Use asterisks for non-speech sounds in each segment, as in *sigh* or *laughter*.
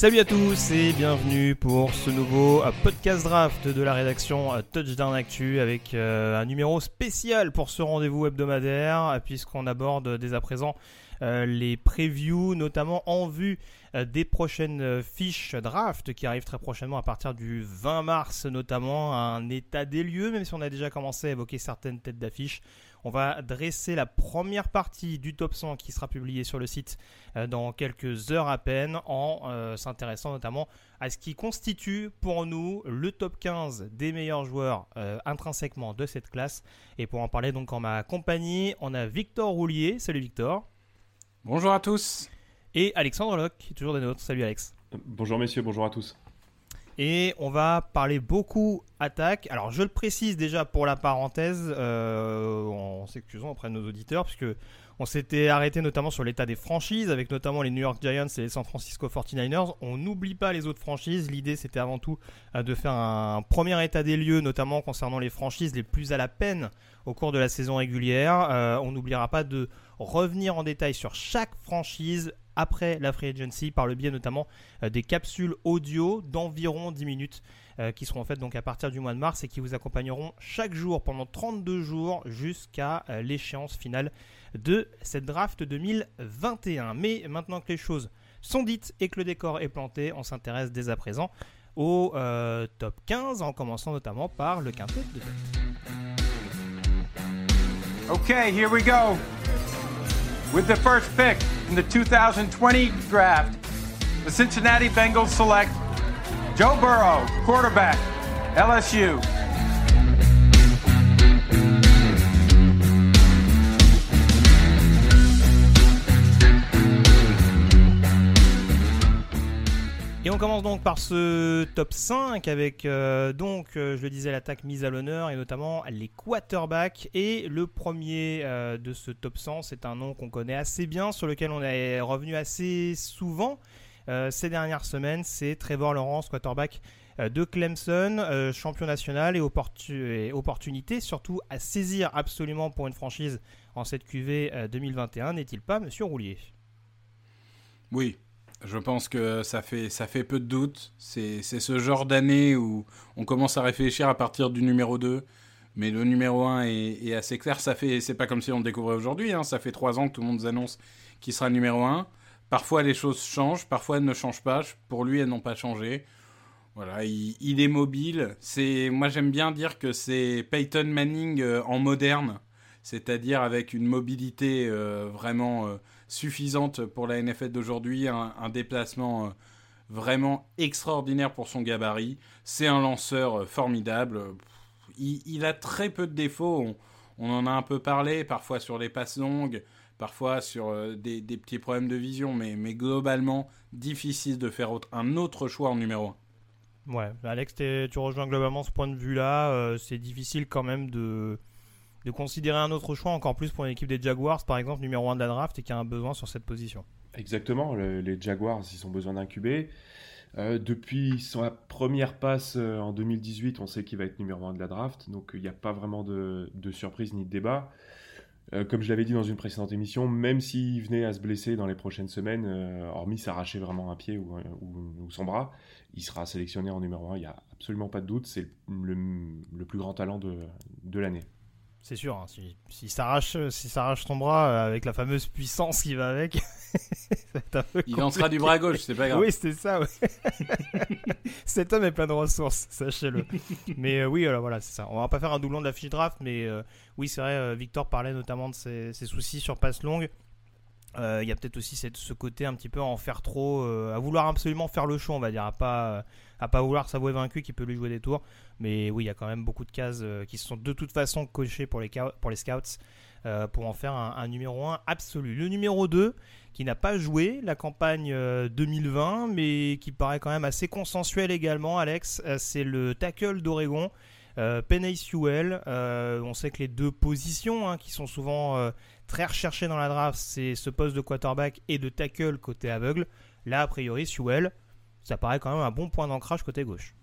Salut à tous et bienvenue pour ce nouveau euh, podcast draft de la rédaction euh, Touchdown Actu avec euh, un numéro spécial pour ce rendez-vous hebdomadaire puisqu'on aborde dès à présent les previews notamment en vue des prochaines fiches draft qui arrivent très prochainement à partir du 20 mars notamment un état des lieux même si on a déjà commencé à évoquer certaines têtes d'affiche on va dresser la première partie du top 100 qui sera publiée sur le site euh, dans quelques heures à peine en euh, s'intéressant notamment à ce qui constitue pour nous le top 15 des meilleurs joueurs euh, intrinsèquement de cette classe. Et pour en parler donc en ma compagnie, on a Victor Roulier. Salut Victor. Bonjour à tous. Et Alexandre Locke, toujours des nôtres. Salut Alex. Bonjour messieurs, bonjour à tous. Et on va parler beaucoup attaque. Alors je le précise déjà pour la parenthèse, euh, en s'excusant auprès de nos auditeurs, puisque on s'était arrêté notamment sur l'état des franchises, avec notamment les New York Giants et les San Francisco 49ers. On n'oublie pas les autres franchises. L'idée c'était avant tout euh, de faire un premier état des lieux, notamment concernant les franchises les plus à la peine au cours de la saison régulière. Euh, on n'oubliera pas de revenir en détail sur chaque franchise après la free agency par le biais notamment euh, des capsules audio d'environ 10 minutes euh, qui seront faites donc à partir du mois de mars et qui vous accompagneront chaque jour pendant 32 jours jusqu'à euh, l'échéance finale de cette draft 2021. Mais maintenant que les choses sont dites et que le décor est planté, on s'intéresse dès à présent au top 15 en commençant notamment par le quintet de. Okay, here we go. With the first pick in the 2020 draft, the Cincinnati Bengals select Joe Burrow, quarterback, LSU. Et on commence donc par ce top 5 avec donc je le disais l'attaque mise à l'honneur et notamment les quarterbacks. Et le premier de ce top 100 c'est un nom qu'on connaît assez bien sur lequel on est revenu assez souvent ces dernières semaines. C'est Trevor Lawrence quarterback de Clemson champion national et, et, opportunité surtout à saisir absolument pour une franchise en cette QV 2021 n'est-il pas monsieur Roulier? Oui, je pense que ça fait, ça fait peu de doute. C'est ce genre d'année où on commence à réfléchir à partir du numéro 2. Mais le numéro 1 est, assez clair. Ça fait, c'est pas comme si on le découvrait aujourd'hui. Hein. Ça fait trois ans que tout le monde annonce qu'il sera numéro 1. Parfois les choses changent, parfois elles ne changent pas. Pour lui, elles n'ont pas changé. Voilà, il, il est mobile. C'est, moi j'aime bien dire que c'est Peyton Manning euh, en moderne, c'est-à-dire avec une mobilité euh, vraiment euh, suffisante pour la NFL d'aujourd'hui, un, déplacement euh, vraiment extraordinaire pour son gabarit. C'est un lanceur euh, formidable. il, a très peu de défauts. On, en a un peu parlé, parfois sur les passes longues, parfois sur euh, des, petits problèmes de vision, mais, globalement, difficile de faire un autre choix en numéro 1. Ouais, Alex, tu rejoins globalement ce point de vue-là. C'est difficile quand même de, de considérer un autre choix, encore plus pour une équipe des Jaguars, par exemple, numéro 1 de la draft, et qui a un besoin sur cette position. Exactement, les Jaguars, ils ont besoin d'un QB. Euh, depuis sa première passe euh, en 2018, on sait qu'il va être numéro 1 de la draft, donc il n'y a pas vraiment de, surprise ni de débat. comme je l'avais dit dans une précédente émission, même s'il venait à se blesser dans les prochaines semaines, hormis s'arracher vraiment un pied ou, son bras, il sera sélectionné en numéro 1, il n'y a absolument pas de doute, c'est le, plus grand talent de l'année. C'est sûr, hein, si, si s'arrache si ton bras euh, avec la fameuse puissance qui va avec, *laughs* il lancera du bras gauche, c'est pas grave. Oui, c'était ça. *laughs* Cet homme est plein de ressources, *laughs* sachez-le. mais euh, oui, alors voilà, c'est ça. On va pas faire un doublon de la fiche draft, mais euh, oui, c'est vrai. Victor parlait notamment de ses, ses soucis sur passe longue. Il y a peut-être aussi cette, ce côté un petit peu à en faire trop, à vouloir absolument faire le show, on va dire, à pas à pas vouloir s'avouer vaincu qui peut lui jouer des tours. Mais oui, il y a quand même beaucoup de cases euh, qui sont de toute façon cochées pour les, pour les scouts euh, pour en faire un, numéro 1 absolu. Le numéro 2, qui n'a pas joué la campagne 2020, euh, mais qui paraît quand même assez consensuel également, Alex, c'est le tackle d'Oregon. Penny Sewell, on sait que les deux positions hein, qui sont souvent très recherchées dans la draft, c'est ce poste de quarterback et de tackle côté aveugle. Là, a priori, Sewell, ça paraît quand même un bon point d'ancrage côté gauche.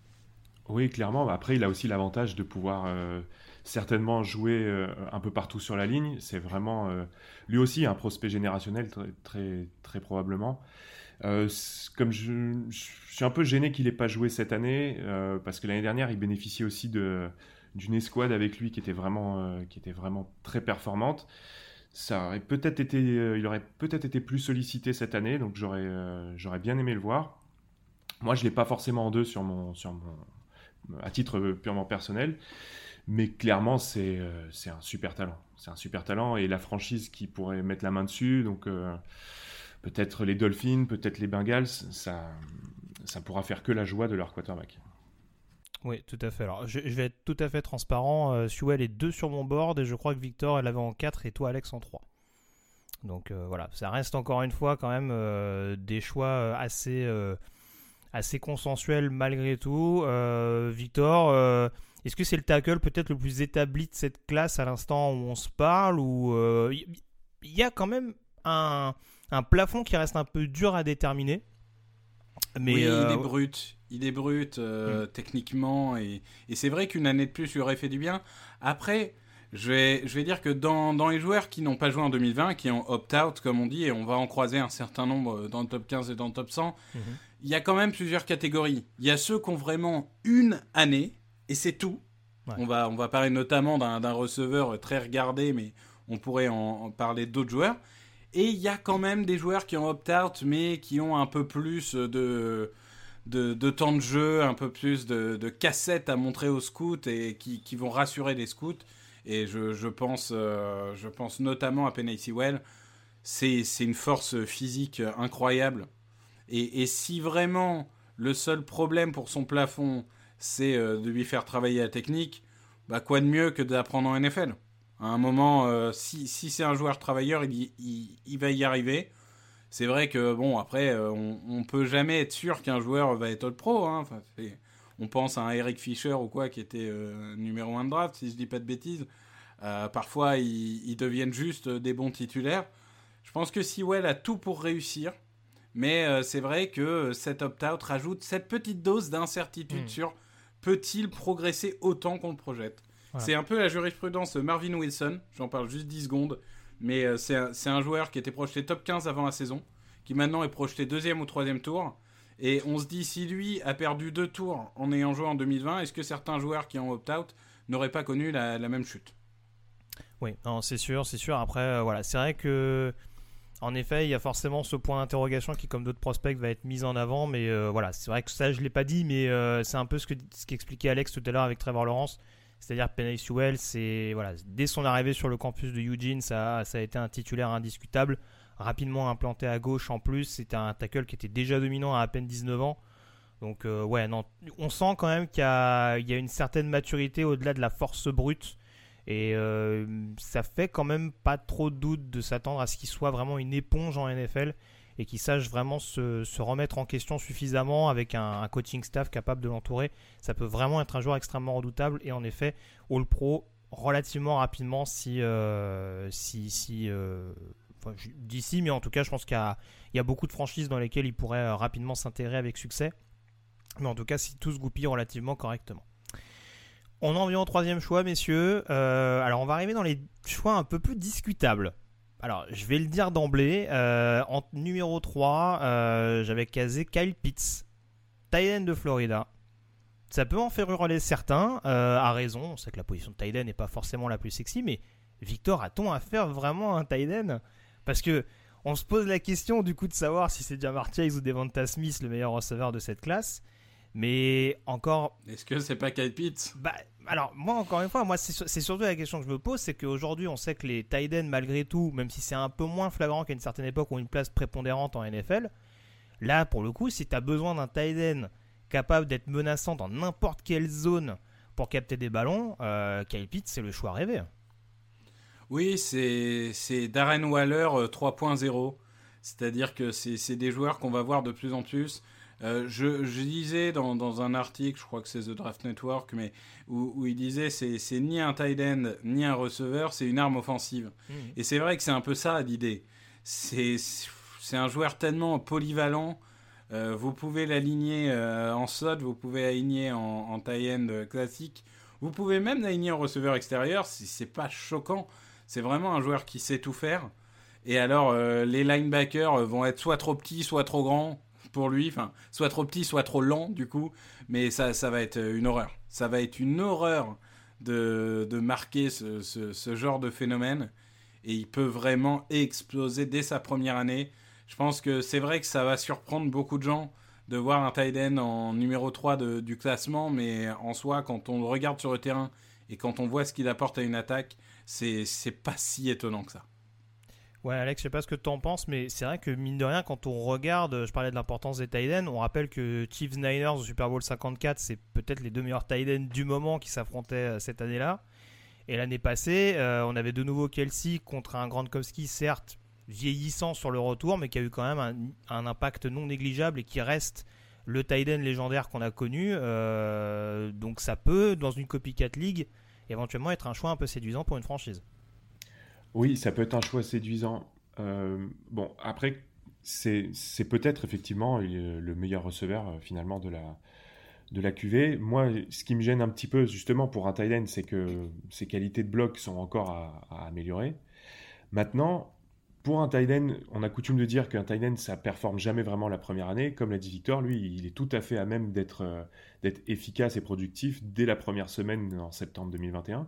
Oui, clairement. Après, il a aussi l'avantage de pouvoir euh, certainement jouer euh, un peu partout sur la ligne. C'est vraiment euh, lui aussi un prospect générationnel très très, très probablement. comme je, suis un peu gêné qu'il n'ait pas joué cette année parce que l'année dernière, il bénéficiait aussi d'une escouade avec lui qui était vraiment qui était vraiment très performante. Ça aurait peut-être été, il aurait peut-être été plus sollicité cette année, donc j'aurais j'aurais bien aimé le voir. Moi, je l'ai pas forcément en deux sur mon, sur mon, à titre purement personnel, mais clairement, c'est euh, c'est un super talent. C'est un super talent et la franchise qui pourrait mettre la main dessus, donc euh, peut-être les Dolphins, peut-être les Bengals, ça, ça pourra faire que la joie de leur quarterback. Oui, tout à fait. Alors, je, vais être tout à fait transparent. Euh, est deux sur mon board et je crois que Victor, elle avait en 4 et toi, Alex, en 3. Donc euh, voilà, ça reste encore une fois quand même des choix assez assez consensuel malgré tout. Euh, Victor, euh, est-ce que c'est le tackle peut-être le plus établi de cette classe à l'instant où on se parle ou il euh, y a quand même un, plafond qui reste un peu dur à déterminer mais oui, il est brut, il est brut hmm. techniquement et, c'est vrai qu'une année de plus lui aurait fait du bien. Après, je vais, je vais dire que dans, dans les joueurs qui n'ont pas joué en 2020, qui ont opt-out comme on dit, et on va en croiser un certain nombre dans le top 15 et dans le top 100, il y a quand même plusieurs catégories. Il y a ceux qui ont vraiment une année, et c'est tout. On, va, on va parler notamment d'un receveur très regardé, mais on pourrait en, parler d'autres joueurs. Et il y a quand même des joueurs qui ont opt-out, mais qui ont un peu plus de, de, temps de jeu, un peu plus de, cassettes à montrer aux scouts et qui, vont rassurer les scouts. Et je, pense, euh, je pense notamment à Penny Sewell. C'est une force physique incroyable. Et, si vraiment le seul problème pour son plafond, c'est euh, de lui faire travailler la technique, bah quoi de mieux que d'apprendre en NFL À un moment, euh, si, si c'est un joueur travailleur, il, il, va y arriver. C'est vrai que, bon, après, euh, on, on peut jamais être sûr qu'un joueur va être pro. Hein. On pense à un Eric Fischer ou quoi, qui était numéro 1 de draft, si je dis pas de bêtises. parfois, ils, ils, deviennent juste des bons titulaires. Je pense que Sewell a tout pour réussir. Mais euh, c'est vrai que euh, cet opt-out rajoute cette petite dose d'incertitude hmm. sur peut-il progresser autant qu'on le projette. C'est un peu la jurisprudence Marvin Wilson, j'en parle juste 10 secondes, mais euh, c'est un, joueur qui était projeté top 15 avant la saison, qui maintenant est projeté deuxième ou troisième tour. Et on se dit, si lui a perdu deux tours en ayant joué en 2020, est-ce que certains joueurs qui ont opt-out n'auraient pas connu la, même chute? Oui, c'est sûr, c'est sûr. Après, voilà, c'est vrai que en effet, il y a forcément ce point d'interrogation qui, comme d'autres prospects, va être mis en avant. Mais euh, voilà, c'est vrai que ça, je ne l'ai pas dit, mais euh, c'est un peu ce qu'expliquait ce Alex tout à l'heure avec Trevor Lawrence. C'est-à-dire c'est voilà, dès son arrivée sur le campus de Eugene, ça, ça a été un titulaire indiscutable. Rapidement implanté à gauche en plus, c'était un tackle qui était déjà dominant à à peine 19 ans. Donc ouais, non, on sent quand même qu'il y, a une certaine maturité au-delà de la force brute. Et ça fait quand même pas trop de doute de s'attendre à ce qu'il soit vraiment une éponge en NFL et qu'il sache vraiment se, remettre en question suffisamment avec un, coaching staff capable de l'entourer. Ça peut vraiment être un joueur extrêmement redoutable et en effet, All Pro relativement rapidement si, euh, si, euh, d'ici, mais en tout cas, je pense qu'il y, a beaucoup de franchises dans lesquelles il pourrait euh, rapidement s'intégrer avec succès. Mais en tout cas, si tout se goupille relativement correctement. On en vient au troisième choix, messieurs. alors, on va arriver dans les choix un peu plus discutables. Alors, je vais le dire d'emblée. Euh, en numéro 3, euh, j'avais casé Kyle Pitts, Tyden de Florida. Ça peut en faire hurler certains, euh, à raison. On sait que la position de Tyden n'est pas forcément la plus sexy, mais Victor, a-t-on à faire vraiment un Tyden Parce que on se pose la question du coup de savoir si c'est Jamar Chase ou Devonta Smith le meilleur receveur de cette classe. Mais encore. Est-ce que c'est pas Kyle Pitts? Bah, alors moi encore une fois, moi c'est surtout la question que je me pose, c'est qu'aujourd'hui on sait que les tight malgré tout, même si c'est un peu moins flagrant qu'à une certaine époque, ont une place prépondérante en NFL. Là pour le coup, si tu as besoin d'un tight capable d'être menaçant dans n'importe quelle zone pour capter des ballons, euh, Kyle Pitts c'est le choix rêvé. Oui, c'est Darren Waller 3.0. Euh, C'est-à-dire que c'est des joueurs qu'on va voir de plus en plus. Euh, je, je, disais dans, dans, un article, je crois que c'est The Draft Network, mais où, où il disait c'est, c'est ni un tight end ni un receveur, c'est une arme offensive. Mmh. Et c'est vrai que c'est un peu ça l'idée. C'est, c'est un joueur tellement polyvalent. Euh, vous pouvez l'aligner euh, en slot, vous pouvez l'aligner en, en tight end classique, vous pouvez même l'aligner en receveur extérieur. Si c'est pas choquant, c'est vraiment un joueur qui sait tout faire. Et alors, les linebackers vont être soit trop petits, soit trop grands pour lui. Enfin, soit trop petit, soit trop lent, du coup. Mais ça, ça va être une horreur. Ça va être une horreur de, de marquer ce, ce, genre de phénomène. Et il peut vraiment exploser dès sa première année. Je pense que c'est vrai que ça va surprendre beaucoup de gens de voir un tight en numéro 3 de, du classement. Mais en soi, quand on le regarde sur le terrain et quand on voit ce qu'il apporte à une attaque, c'est pas si étonnant que ça. Ouais, Alex, je sais pas ce que tu en penses, mais c'est vrai que mine de rien, quand on regarde, je parlais de l'importance des tight on rappelle que Chiefs Niners au Super Bowl 54, c'est peut-être les deux meilleurs tight du moment qui s'affrontaient euh, cette année-là. Et l'année passée, euh, on avait de nouveau Kelsey contre un Gronkowski, certes vieillissant sur le retour, mais qui a eu quand même un, impact non négligeable et qui reste le tight légendaire qu'on a connu. Euh, donc ça peut, dans une copycat league, éventuellement être un choix un peu séduisant pour une franchise. Oui, ça peut être un choix séduisant. Euh, bon, après, c'est peut-être effectivement le meilleur receveur euh, finalement de la, de la QV. Moi, ce qui me gêne un petit peu justement pour un Thailand, c'est que ses qualités de bloc sont encore à améliorer. Maintenant, pour un tight on a coutume de dire qu'un tight end, ça performe jamais vraiment la première année. Comme l'a dit Victor, lui, il est tout à fait à même d'être euh, efficace et productif dès la première semaine en septembre 2021. Mhm.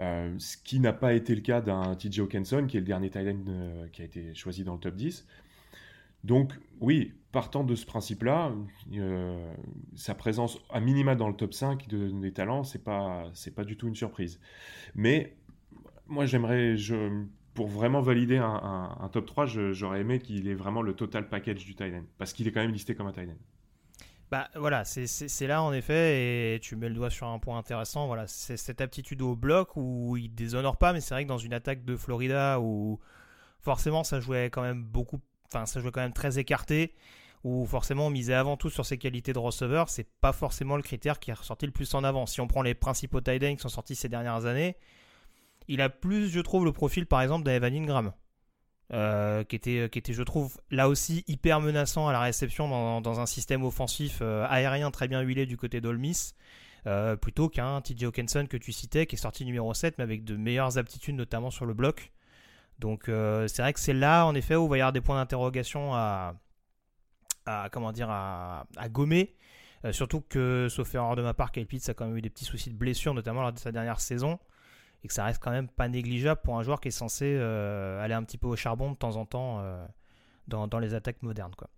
Euh, ce qui n'a pas été le cas d'un TJ Hawkinson, qui est le dernier tight euh, qui a été choisi dans le top 10. Donc, oui, partant de ce principe-là, sa présence à minima dans le top 5 de, des talents, c'est pas, pas du tout une surprise. Mais moi, j'aimerais, je, pour vraiment valider un, top 3, j'aurais aimé qu'il ait vraiment le total package du Thailand. Parce qu'il est quand même listé comme un Thailand. Bah voilà, c'est là en effet, et tu mets le doigt sur un point intéressant. Voilà, c'est cette aptitude au bloc où il déshonore pas, mais c'est vrai que dans une attaque de Florida où forcément ça jouait quand même beaucoup, enfin ça jouait quand même très écarté, où forcément on misait avant tout sur ses qualités de receveur, c'est pas forcément le critère qui est ressorti le plus en avant. Si on prend les principaux tight qui sont sortis ces dernières années, il a plus, je trouve, le profil par exemple d'Evan Ingram. Euh, qui, était, qui était, je trouve, là aussi hyper menaçant à la réception dans, un système offensif euh, aérien très bien huilé du côté d'Olmis, euh, plutôt qu'un TJ Hawkinson que tu citais, qui est sorti numéro 7, mais avec de meilleures aptitudes, notamment sur le bloc. Donc c'est vrai que c'est là, en effet, où il va y avoir des points d'interrogation à, à, comment dire, à, gommer. surtout que, sauf erreur de ma part, Kyle Pitts a quand même eu des petits soucis de blessure, notamment lors de sa dernière saison et que ça reste quand même pas négligeable pour un joueur qui est censé euh, aller un petit peu au charbon de temps en temps euh, dans, les attaques modernes. Quoi.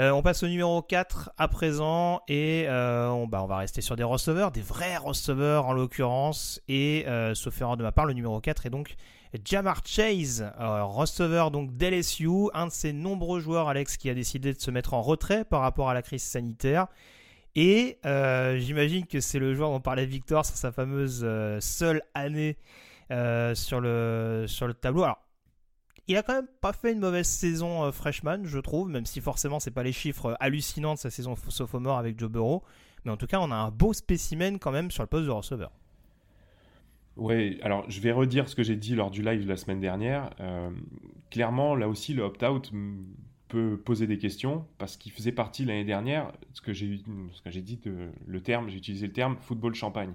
Euh, on passe au numéro 4 à présent et on, bah, on va rester sur des receveurs, des vrais receveurs en l'occurrence. Et sauf erreur de ma part, le numéro 4 est donc Jamar Chase, receveur donc d'LSU, un de ces nombreux joueurs, Alex, qui a décidé de se mettre en retrait par rapport à la crise sanitaire. Et euh, j'imagine que c'est le joueur dont parlait Victor sur sa fameuse euh, seule année euh, sur, le, sur le tableau. Alors, il a quand même pas fait une mauvaise saison freshman, je trouve, même si forcément c'est pas les chiffres hallucinants de sa saison sophomore avec Joe Burrow. Mais en tout cas, on a un beau spécimen quand même sur le poste de receveur. Oui, alors je vais redire ce que j'ai dit lors du live la semaine dernière. Clairement, là aussi, le opt-out peut poser des questions parce qu'il faisait partie l'année dernière, ce que j'ai ce que j'ai dit, de, le terme, j'ai utilisé le terme football champagne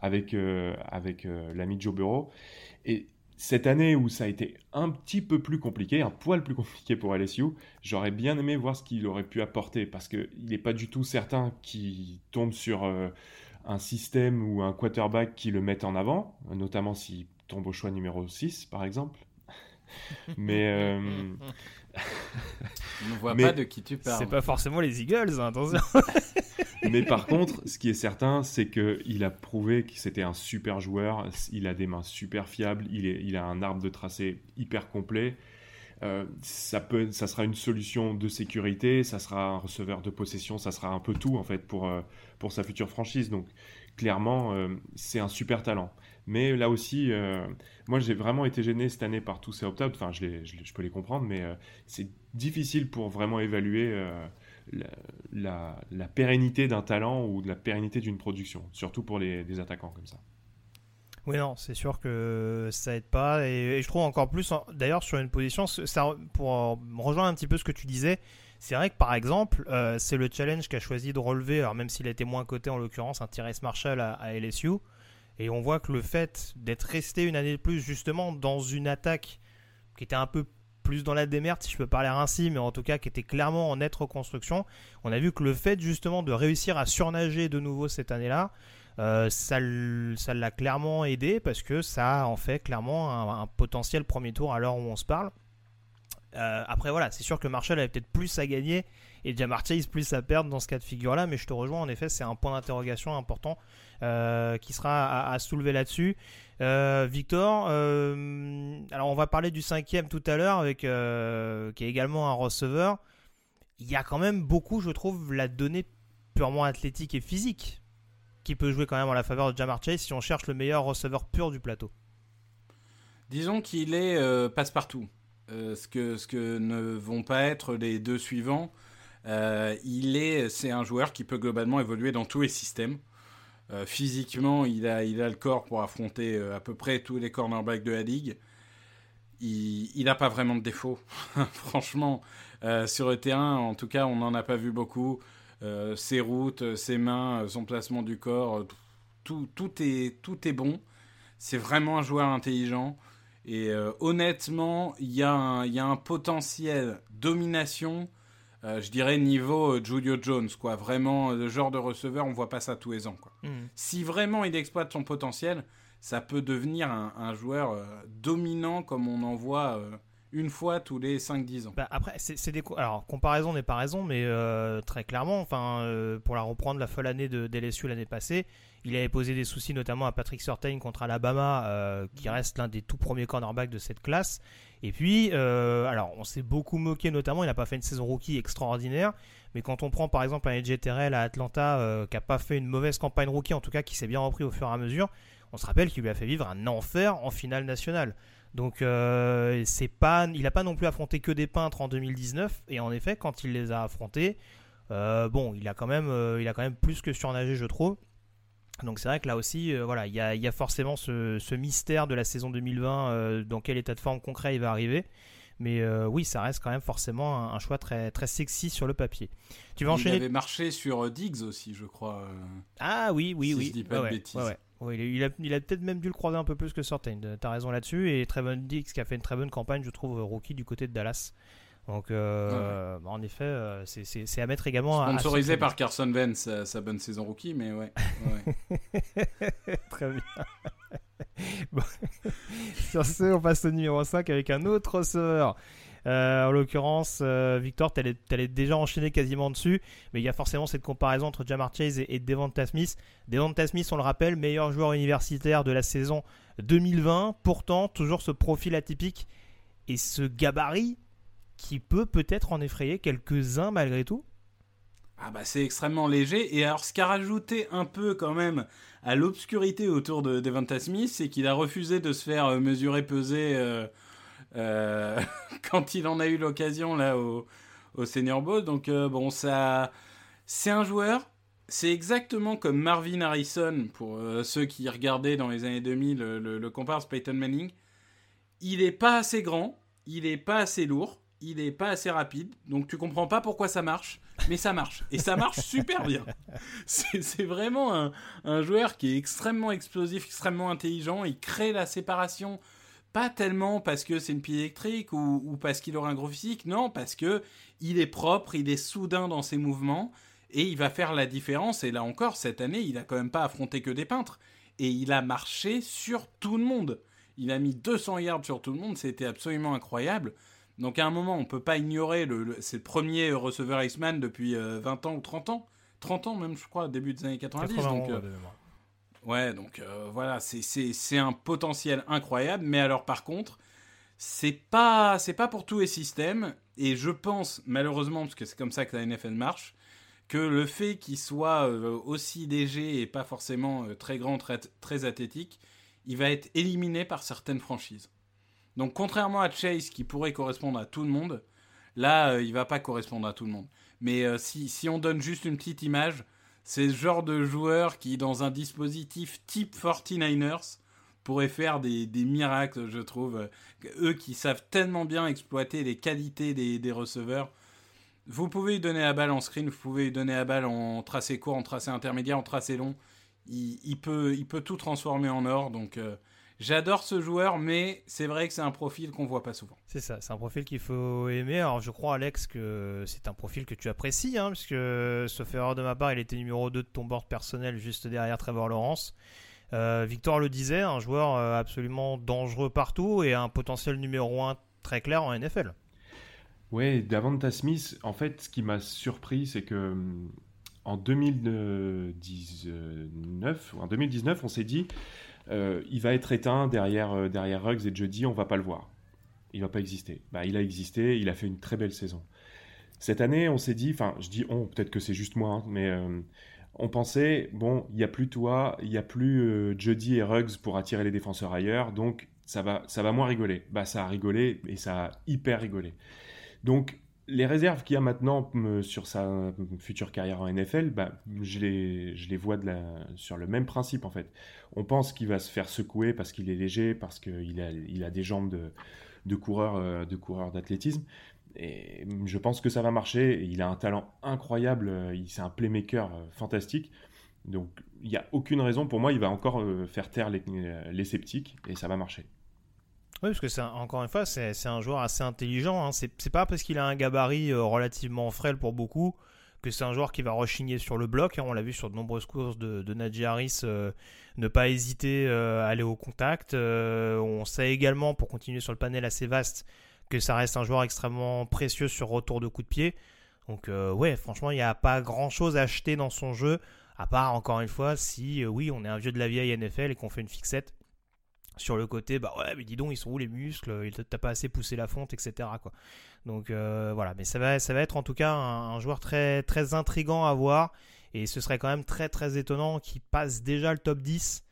avec, euh, avec euh, l'ami Joe Burrow. Et cette année où ça a été un petit peu plus compliqué, un poil plus compliqué pour LSU, j'aurais bien aimé voir ce qu'il aurait pu apporter parce qu'il n'est pas du tout certain qu'il tombe sur euh, un système ou un quarterback qui le mette en avant, notamment s'il tombe au choix numéro 6 par exemple. *laughs* Mais. On ne voit Mais pas de qui tu parles. C'est pas forcément les Eagles, hein, attention. *laughs* Mais par contre, ce qui est certain, c'est qu'il a prouvé que c'était un super joueur. Il a des mains super fiables. Il, est, il a un arbre de tracé hyper complet. Euh, ça, peut, ça sera une solution de sécurité. Ça sera un receveur de possession. Ça sera un peu tout, en fait, pour, euh, pour sa future franchise. Donc, clairement, euh, c'est un super talent. Mais là aussi, euh, moi, j'ai vraiment été gêné cette année par tous ces opt-out. Enfin, je, peux les comprendre, mais euh, c'est difficile pour vraiment évaluer euh, la, pérennité d'un talent ou de la pérennité d'une production, surtout pour les, des attaquants comme ça. Oui, non, c'est sûr que ça aide pas. Et, je trouve encore plus, d'ailleurs, sur une position, ça, pour rejoindre un petit peu ce que tu disais, c'est vrai que par exemple, c'est le challenge qu'a choisi de relever, alors même s'il a été moins coté en l'occurrence, un Tyrese Marshall à LSU. Et on voit que le fait d'être resté une année de plus, justement, dans une attaque qui était un peu plus dans la démerde, si je peux parler ainsi, mais en tout cas qui était clairement en nette reconstruction, on a vu que le fait justement de réussir à surnager de nouveau cette année-là, euh, ça l'a clairement aidé parce que ça en fait clairement un, potentiel premier tour à l'heure où on se parle. Euh, après voilà, c'est sûr que Marshall avait peut-être plus à gagner et Jamar plus à perdre dans ce cas de figure-là, mais je te rejoins en effet, c'est un point d'interrogation important euh, qui sera à, soulever là-dessus. Euh, Victor, euh, alors on va parler du cinquième tout à l'heure qui est également un receveur. Il y a quand même beaucoup, je trouve, la donnée purement athlétique et physique qui peut jouer quand même en la faveur de Jamar Chase si on cherche le meilleur receveur pur du plateau. Disons qu'il est passe-partout. Ce, que, ce que ne vont pas être les deux suivants. Il est, c'est un joueur qui peut globalement évoluer dans tous les systèmes. Euh, physiquement, il a, il a le corps pour affronter euh, à peu près tous les cornerbacks de la ligue. Il n'a pas vraiment de défaut. *laughs* Franchement, euh, sur le terrain, en tout cas, on n'en a pas vu beaucoup. Ses routes, ses mains, son placement du corps, tout, tout, est, tout est bon. C'est vraiment un joueur intelligent. Et honnêtement, il y, y a un potentiel domination, euh, je dirais niveau euh, Julio Jones, quoi. Vraiment, euh, le genre de receveur, on voit pas ça tous les ans, quoi. Si vraiment il exploite son potentiel, ça peut devenir un, un joueur euh, dominant comme on en voit une fois tous les 5-10 ans. Bah, après, c'est des alors comparaison n'est pas raison, mais euh, très clairement, enfin euh, pour la reprendre la folle année de d'LSU l'année passée, il avait posé des soucis notamment à Patrick Surtain contre Alabama, euh, qui reste l'un des tout premiers cornerbacks de cette classe. Et puis, euh, alors on s'est beaucoup moqué notamment, il n'a pas fait une saison rookie extraordinaire, mais quand on prend par exemple un AJ Terrell à Atlanta, euh, qui a pas fait une mauvaise campagne rookie, en tout cas qui s'est bien repris au fur et à mesure, on se rappelle qu'il lui a fait vivre un enfer en finale nationale. Donc euh, c'est pas, il n'a pas non plus affronté que des peintres en 2019. Et en effet, quand il les a affrontés, bon, il a quand même, il a quand même plus que surnagé, je trouve. Donc c'est vrai que là aussi, euh, voilà, il y a, il y a forcément ce, ce mystère de la saison 2020, euh, dans quel état de forme concret il va arriver. Mais euh, oui, ça reste quand même forcément un, un choix très, très sexy sur le papier. Tu vas il enchaîner avait marché sur Diggs aussi, je crois. ah oui, oui, Si oui. je dis pas Ouais, de bêtises. ouais, ouais. Ouais, il a, il il peut-être même dû le croiser un peu plus que Sortain. T'as raison là-dessus. Et Trevon Dix qui a fait une très bonne campagne, je trouve, rookie du côté de Dallas. Donc, euh, bah, en effet, euh, c'est- à mettre également à Sponsorisé par Carson Wentz, sa, sa bonne saison rookie, mais ouais. ouais. *laughs* Très bien. *laughs* Bon. Sur ce, on passe au numéro 5 avec un autre receveur. Euh, en l'occurrence, euh, Victor, tu allais, déjà enchaîner quasiment dessus, mais il y a forcément cette comparaison entre Jamar Chase et, et Devonta Smith. Devonta Smith, on le rappelle, meilleur joueur universitaire de la saison 2020. Pourtant, toujours ce profil atypique et ce gabarit qui peut peut-être en effrayer quelques-uns malgré tout. Ah bah c'est extrêmement léger. Et alors ce qui a rajouté un peu quand même à l'obscurité autour de Devonta Smith, c'est qu'il a refusé de se faire euh, mesurer, peser euh, euh, *laughs* quand il en a eu l'occasion là au, au, Senior Bowl. Donc bon, ça, c'est un joueur. C'est exactement comme Marvin Harrison pour ceux qui regardaient dans les années 2000 le, le comparse Peyton Manning. Il est pas assez grand, il est pas assez lourd, il est pas assez rapide, donc tu comprends pas pourquoi ça marche mais ça marche. Et ça marche super bien. *laughs* C'est vraiment un, joueur qui est extrêmement explosif, extrêmement intelligent. Il crée la séparation, pas tellement parce que c'est une pile électrique ou, parce qu'il aura un gros physique, non, parce que il est propre, il est soudain dans ses mouvements et il va faire la différence. Et là encore, cette année, il a quand même pas affronté que des peintres. Et il a marché sur tout le monde. Il a mis 200 yards sur tout le monde, c'était absolument incroyable. Donc à un moment, on peut pas ignorer, le, c'est le premier receveur Iceman depuis 20 euh, ans ou 30 ans. 30 ans même, je crois, début des années 90. donc, euh, ouais, donc euh, voilà, c'est un potentiel incroyable. Mais alors par contre, c'est pas, c'est pas pour tous les systèmes. Et je pense, malheureusement, parce que c'est comme ça que la NFL marche, que le fait qu'il soit aussi léger et pas forcément très grand, très, très athlétique, il va être éliminé par certaines franchises. Donc contrairement à Chase qui pourrait correspondre à tout le monde, là euh, il va pas correspondre à tout le monde. Mais euh, si, on donne juste une petite image, c'est ce genre de joueur qui dans un dispositif type 49ers pourrait faire des, miracles, je trouve. Eux qui savent tellement bien exploiter les qualités des, receveurs. Vous pouvez lui donner la balle en screen, vous pouvez lui donner la balle en tracé court, en tracé intermédiaire, en tracé long. Il, peut, il peut tout transformer en or. Donc euh, J'adore ce joueur, mais c'est vrai que c'est un profil qu'on voit pas souvent. C'est ça, c'est un profil qu'il faut aimer. Alors je crois, Alex, que c'est un profil que tu apprécies, hein, puisque, sauf erreur de ma part, il était numéro 2 de ton board personnel juste derrière Trevor Lawrence. Euh, Victor le disait, un joueur euh, absolument dangereux partout et un potentiel numéro 1 très clair en NFL. Ouais, Davanta Smith, en fait, ce qui m'a surpris, c'est que en 2019, en 2019, on s'est dit euh, il va être éteint derrière, euh, derrière Ruggs et Jody, on va pas le voir. Il va pas exister. Bah, il a existé, il a fait une très belle saison. Cette année, on s'est dit, enfin, je dis on, peut-être que c'est juste moi, hein, mais euh, on pensait, bon, il n'y a plus toi, il n'y a plus Jody et Ruggs pour attirer les défenseurs ailleurs, donc ça va, ça va moins rigoler. Bah, ça a rigolé et ça a hyper rigolé. Donc, les réserves qu'il y a maintenant sur sa future carrière en NFL, bah, je, les, vois sur le même principe en fait. On pense qu'il va se faire secouer parce qu'il est léger, parce qu'il a, des jambes de, coureur euh, de coureur d'athlétisme. Et je pense que ça va marcher. Il a un talent incroyable. C'est un playmaker euh, fantastique. Donc il n'y a aucune raison pour moi. Il va encore euh, faire taire les sceptiques et ça va marcher. Oui, parce que c'est encore une fois, c'est un joueur assez intelligent. Hein. C'est pas parce qu'il a un gabarit euh, relativement frêle pour beaucoup que c'est un joueur qui va rechigner sur le bloc. Hein. On l'a vu sur de nombreuses courses de, de Harris, euh, ne pas hésiter euh, à aller au contact. on sait également, pour continuer sur le panel assez vaste, que ça reste un joueur extrêmement précieux sur retour de coup de pied. Donc ouais, franchement, il n'y a pas grand-chose à acheter dans son jeu, à part encore une fois si oui, on est un vieux de la vieille NFL et qu'on fait une fixette sur le côté, bah ouais, mais dis donc, ils sont où les muscles Il t'a pas assez poussé la fonte, etc. Donc euh, voilà, mais ça va, ça va être en tout cas un, joueur très, très intrigant à voir. Et ce serait quand même très très étonnant qu'il passe déjà le top 10,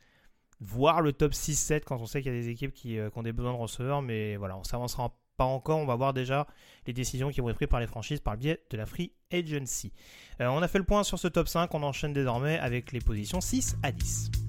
voire le top 6-7 quand on sait qu'il y a des équipes euh, qui, ont des besoins de receveurs. Mais voilà, on s'avancera pas encore. On va voir déjà les décisions qui vont être prises par les franchises par le biais de la Free Agency. Euh, on a fait le point sur ce top 5. On enchaîne désormais avec les positions 6 à 10.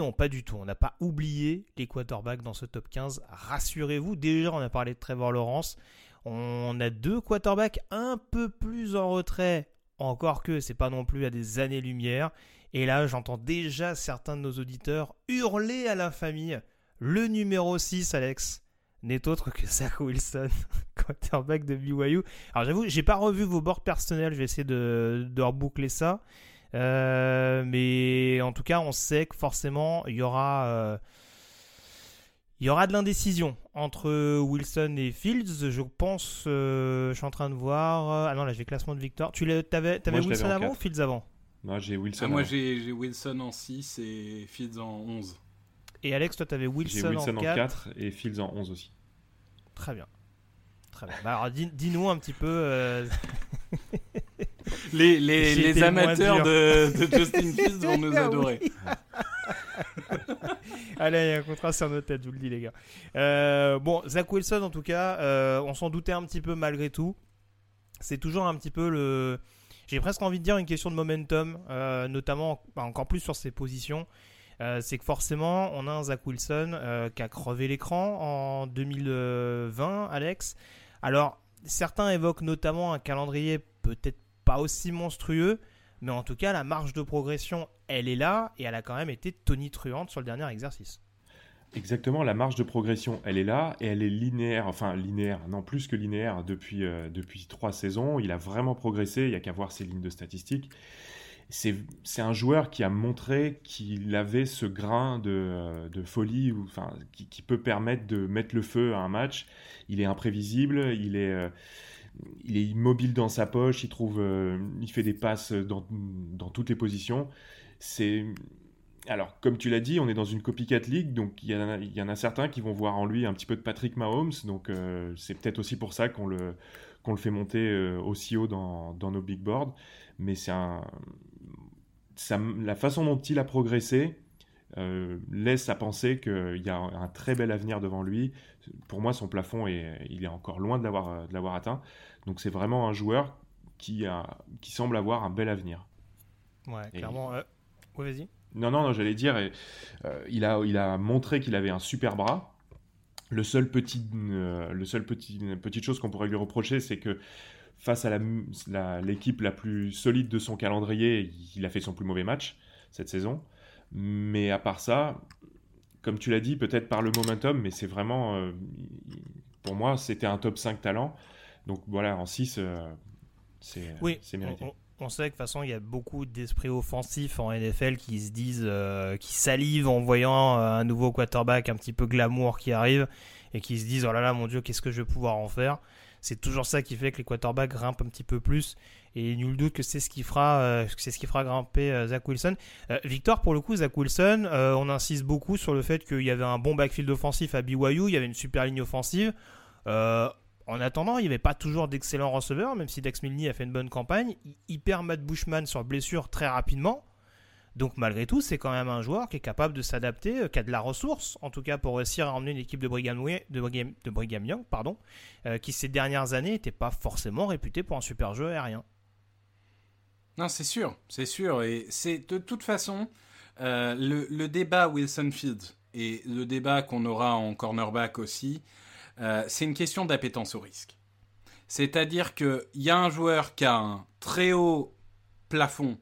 non, pas du tout. On n'a pas oublié les quarterbacks dans ce top 15. Rassurez-vous, déjà on a parlé de Trevor Lawrence. On a deux quarterbacks un peu plus en retrait, encore que c'est pas non plus à des années-lumière. Et là, j'entends déjà certains de nos auditeurs hurler à la famille. Le numéro 6, Alex, n'est autre que Zach Wilson, *laughs* quarterback de BYU. Alors j'avoue, j'ai pas revu vos bords personnels, je vais essayer de reboucler ça. Euh, mais en tout cas, on sait que forcément, il y aura, euh, il y aura de l'indécision entre Wilson et Fields. Je pense, euh, je suis en train de voir. Ah non, là j'ai classement de victoire. Tu avais, avais Wilson avant ou Fields avant? Moi j'ai Wilson. Ah, moi j'ai Wilson en 6 et Fields en 11. Et Alex, toi t'avais Wilson, Wilson en 4. 4 et Fields en 11 aussi. Très bien. Très bien. Bah, alors dis-nous un petit peu. *laughs* les, les, les amateurs de, de, Justin Fields vont nous *laughs* ah adorer. *laughs* Allez, il y a un contrat sur nos têtes, je vous le dis, les gars. Euh, bon, Zach Wilson, en tout cas, euh, on s'en doutait un petit peu malgré tout. C'est toujours un petit peu le. J'ai presque envie de dire une question de momentum, euh, notamment bah, encore plus sur ses positions. c'est que forcément, on a un Zach Wilson qui a crevé l'écran en 2020, Alex. Alors, certains évoquent notamment un calendrier peut-être pas aussi monstrueux, mais en tout cas, la marge de progression, elle est là et elle a quand même été tonitruante sur le dernier exercice. Exactement, la marge de progression, elle est là et elle est linéaire, enfin linéaire, non plus que linéaire depuis, euh, depuis trois saisons. Il a vraiment progressé, il n'y a qu'à voir ses lignes de statistiques. C'est un joueur qui a montré qu'il avait ce grain de, euh, de folie, ou, enfin, qui, peut permettre de mettre le feu à un match. Il est imprévisible, il est. Euh, il est immobile dans sa poche, il trouve, euh, il fait des passes dans, dans toutes les positions. C'est alors, comme tu l'as dit, on est dans une copycat league, donc il y, en a, certains qui vont voir en lui un petit peu de Patrick Mahomes, donc euh, c'est peut-être aussi pour ça qu'on le, qu'on le fait monter euh, aussi haut dans, dans, nos big boards. Mais c'est un, la façon dont il a progressé laisse à penser qu'il y a un très bel avenir devant lui. Pour moi, son plafond, est, il est encore loin de l'avoir, de l'avoir atteint. Donc c'est vraiment un joueur qui, a, qui semble avoir un bel avenir. Ouais, clairement. Euh... vas-y. Non, non, non j'allais dire, euh, il, a, il a montré qu'il avait un super bras. Le seul petit, euh, le seul petit, petite chose qu'on pourrait lui reprocher, c'est que face à l'équipe la, la, plus solide de son calendrier, il a fait son plus mauvais match cette saison. Mais à part ça, comme tu l'as dit, peut-être par le momentum, mais c'est vraiment, euh, pour moi, c'était un top 5 talent. Donc voilà, en 6, euh, c'est oui, mérité. On, sait que de toute façon, il y a beaucoup d'esprits offensifs en NFL qui se disent, euh, qui salivent en voyant euh, un nouveau quarterback un petit peu glamour qui arrive et qui se disent, oh là là, mon Dieu, qu'est-ce que je vais pouvoir en faire? C'est toujours ça qui fait que les quarterbacks grimpent un petit peu plus et nul doute que c'est ce qui fera c'est ce qui fera grimper Zach Wilson. Victor pour le coup Zach Wilson, on insiste beaucoup sur le fait qu'il y avait un bon backfield offensif à BYU, il y avait une super ligne offensive. En attendant, il n'y avait pas toujours d'excellents receveurs, même si Dex Milne a fait une bonne campagne. Il perd Matt Bushman sur blessure très rapidement. Donc malgré tout, c'est quand même un joueur qui est capable de s'adapter, euh, qui a de la ressource, en tout cas pour réussir à emmener une équipe de Brigham, Young, pardon, euh, qui ces dernières années n'était pas forcément réputé pour un super jeu aérien. Non, c'est sûr, c'est sûr. Et c'est de toute façon, euh, le, débat Wilson Fields et le débat qu'on aura en cornerback aussi, euh, c'est une question d'appétence au risque. C'est-à-dire qu'il y a un joueur qui a un très haut plafond,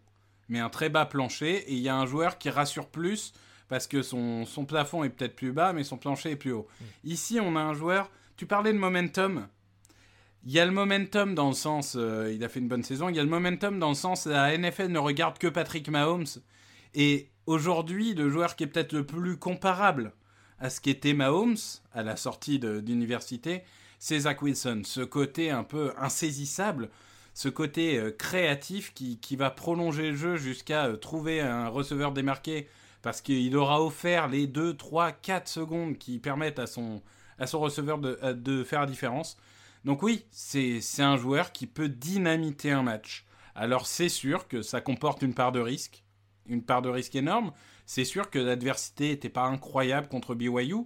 mais un très bas plancher, et il y a un joueur qui rassure plus parce que son, plafond est peut-être plus bas, mais son plancher est plus haut. Mm. Ici, on a un joueur. Tu parlais de momentum. Il y a le momentum dans le sens, euh, il a fait une bonne saison. Il y a le momentum dans le sens, la NFL ne regarde que Patrick Mahomes. Et aujourd'hui, le joueur qui est peut-être le plus comparable à ce qu'était Mahomes à la sortie d'université, c'est Zach Wilson. Ce côté un peu insaisissable, ce côté euh, créatif qui, va prolonger le jeu jusqu'à euh, trouver un receveur démarqué parce qu'il aura offert les 2, 3, 4 secondes qui permettent à son, à son receveur de, euh, de faire la différence. Donc oui, c'est un joueur qui peut dynamiter un match. Alors c'est sûr que ça comporte une part de risque, une part de risque énorme, c'est sûr que l'adversité n'était pas incroyable contre BYU,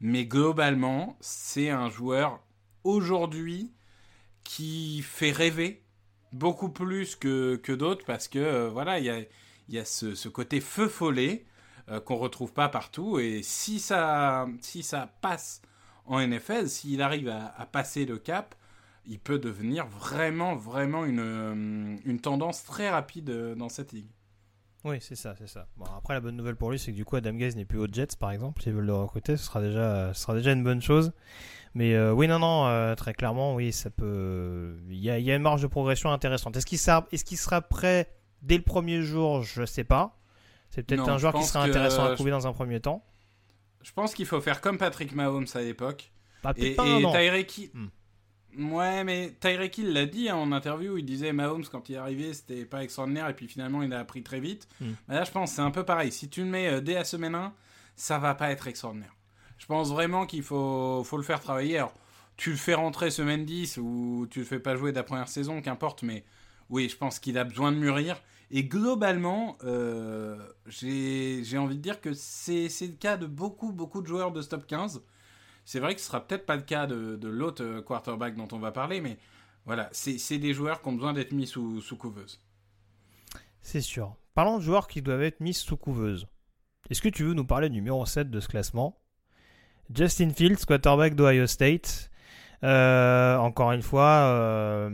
mais globalement, c'est un joueur aujourd'hui qui fait rêver beaucoup plus que, d'autres parce que euh, voilà, il y a, ce, côté feu follet. euh, qu'on retrouve pas partout. Et si ça, passe en NFL, s'il arrive à, passer le cap, il peut devenir vraiment, vraiment une, euh, une tendance très rapide dans cette ligue. Oui, c'est ça, c'est ça. Bon, après, la bonne nouvelle pour lui, c'est que du coup, Adam Gaze n'est plus aux Jets, par exemple. S'ils veulent le recruter, ce sera déjà, ce sera déjà une bonne chose. Mais oui, non, non, très clairement, oui, ça peut. Il y a, y a, une marge de progression intéressante. Est-ce qu'il sera, est qu'il sera prêt dès le premier jour? Je sais pas. C'est peut-être un joueur qui sera intéressant à trouver dans un premier temps. Je pense qu'il faut faire comme Patrick Mahomes à l'époque. Bah, et, et Tyreek Hill... Hmm. Ouais, mais Tyreek Hill l'a dit hein, en interview, il disait Mahomes quand il est arrivé, c'était pas extraordinaire et puis finalement il a appris très vite. Hmm. là, je pense c'est un peu pareil. Si tu le mets euh, dès la semaine 1, ça va pas être extraordinaire. Je pense vraiment qu'il faut, faut le faire travailler. Alors, tu le fais rentrer semaine 10 ou tu le fais pas jouer de la première saison, qu'importe, mais oui, je pense qu'il a besoin de mûrir. Et globalement, euh, j'ai envie de dire que c'est le cas de beaucoup, beaucoup de joueurs de Stop 15. C'est vrai que ce sera peut-être pas le cas de, l'autre quarterback dont on va parler, mais voilà, c'est des joueurs qui ont besoin d'être mis sous, couveuse. C'est sûr. Parlons de joueurs qui doivent être mis sous couveuse. Est-ce que tu veux nous parler numéro 7 de ce classement? Justin Fields, quarterback d'Ohio State. Euh, encore une fois, euh,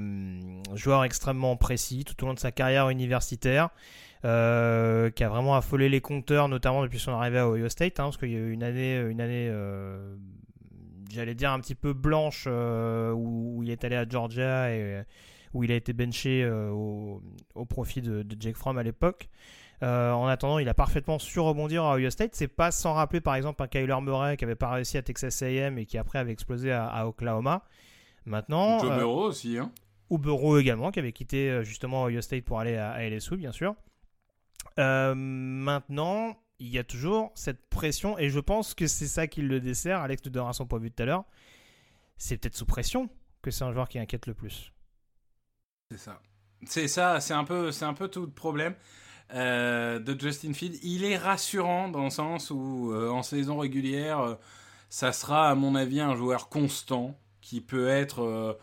joueur extrêmement précis tout au long de sa carrière universitaire. Euh, qui a vraiment affolé les compteurs, notamment depuis son arrivée à Ohio State, hein, parce qu'il y a eu une année j'allais dire un petit peu blanche, où, il est allé à Georgia et où il a été benché au, profit de, de Jake Fromm à l'époque. Euh, en attendant, il a parfaitement su rebondir à Ohio State. C'est pas sans rappeler par exemple un Kyler Murray qui avait pas réussi à Texas A&M et qui après avait explosé à, Oklahoma. Maintenant, Joe euh, Burrow aussi. Hein. Ou Burrow également qui avait quitté euh, justement Ohio State pour aller à, LSU bien sûr. maintenant, il y a toujours cette pression et je pense que c'est ça qui le dessert. Alex te donnera son point de vue tout à l'heure. C'est peut-être sous pression que c'est un joueur qui inquiète le plus. C'est ça. C'est ça, c'est un peu, un peu tout le problème. Euh, de Justin Field. Il est rassurant dans le sens où euh, en saison régulière, euh, ça sera à mon avis un joueur constant qui peut être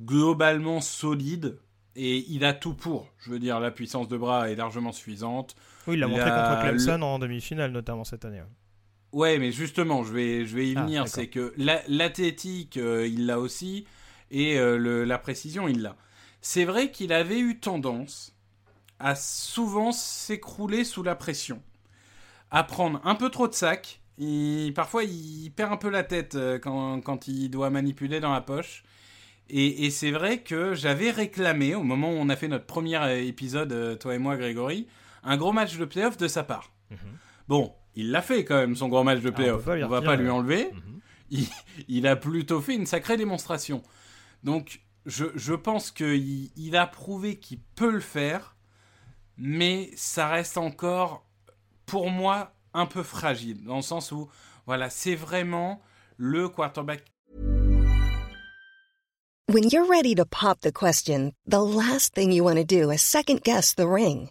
globalement solide et il a tout pour. Je veux dire, la puissance de bras est largement suffisante. Oui, il l'a montré contre Clemson en demi-finale notamment cette année. Ouais, mais justement, je vais, je vais y ah, venir. C'est que l'athlétique, il l'a aussi, et la précision, il l'a. C'est vrai qu'il avait eu tendance à souvent s'écrouler sous la pression, à prendre un peu trop de sacs. parfois, il perd un peu la tête euh, quand, il doit manipuler dans la poche. Et, c'est vrai que j'avais réclamé, au moment où on a fait notre premier euh, épisode, euh, toi et moi, Grégory, un gros match de playoff de sa part. Mhm. Bon, il l'a fait quand même, son gros match de ah, playoff. on, va pas lui enlever. Mhm. il, a plutôt fait une sacrée démonstration. Donc, je, pense qu'il il a prouvé qu'il peut le faire mais ça reste encore, pour moi, un peu fragile, dans le sens où, voilà, c'est vraiment le quarterback. When you're ready to pop the question, the last thing you want to do is second guess the ring.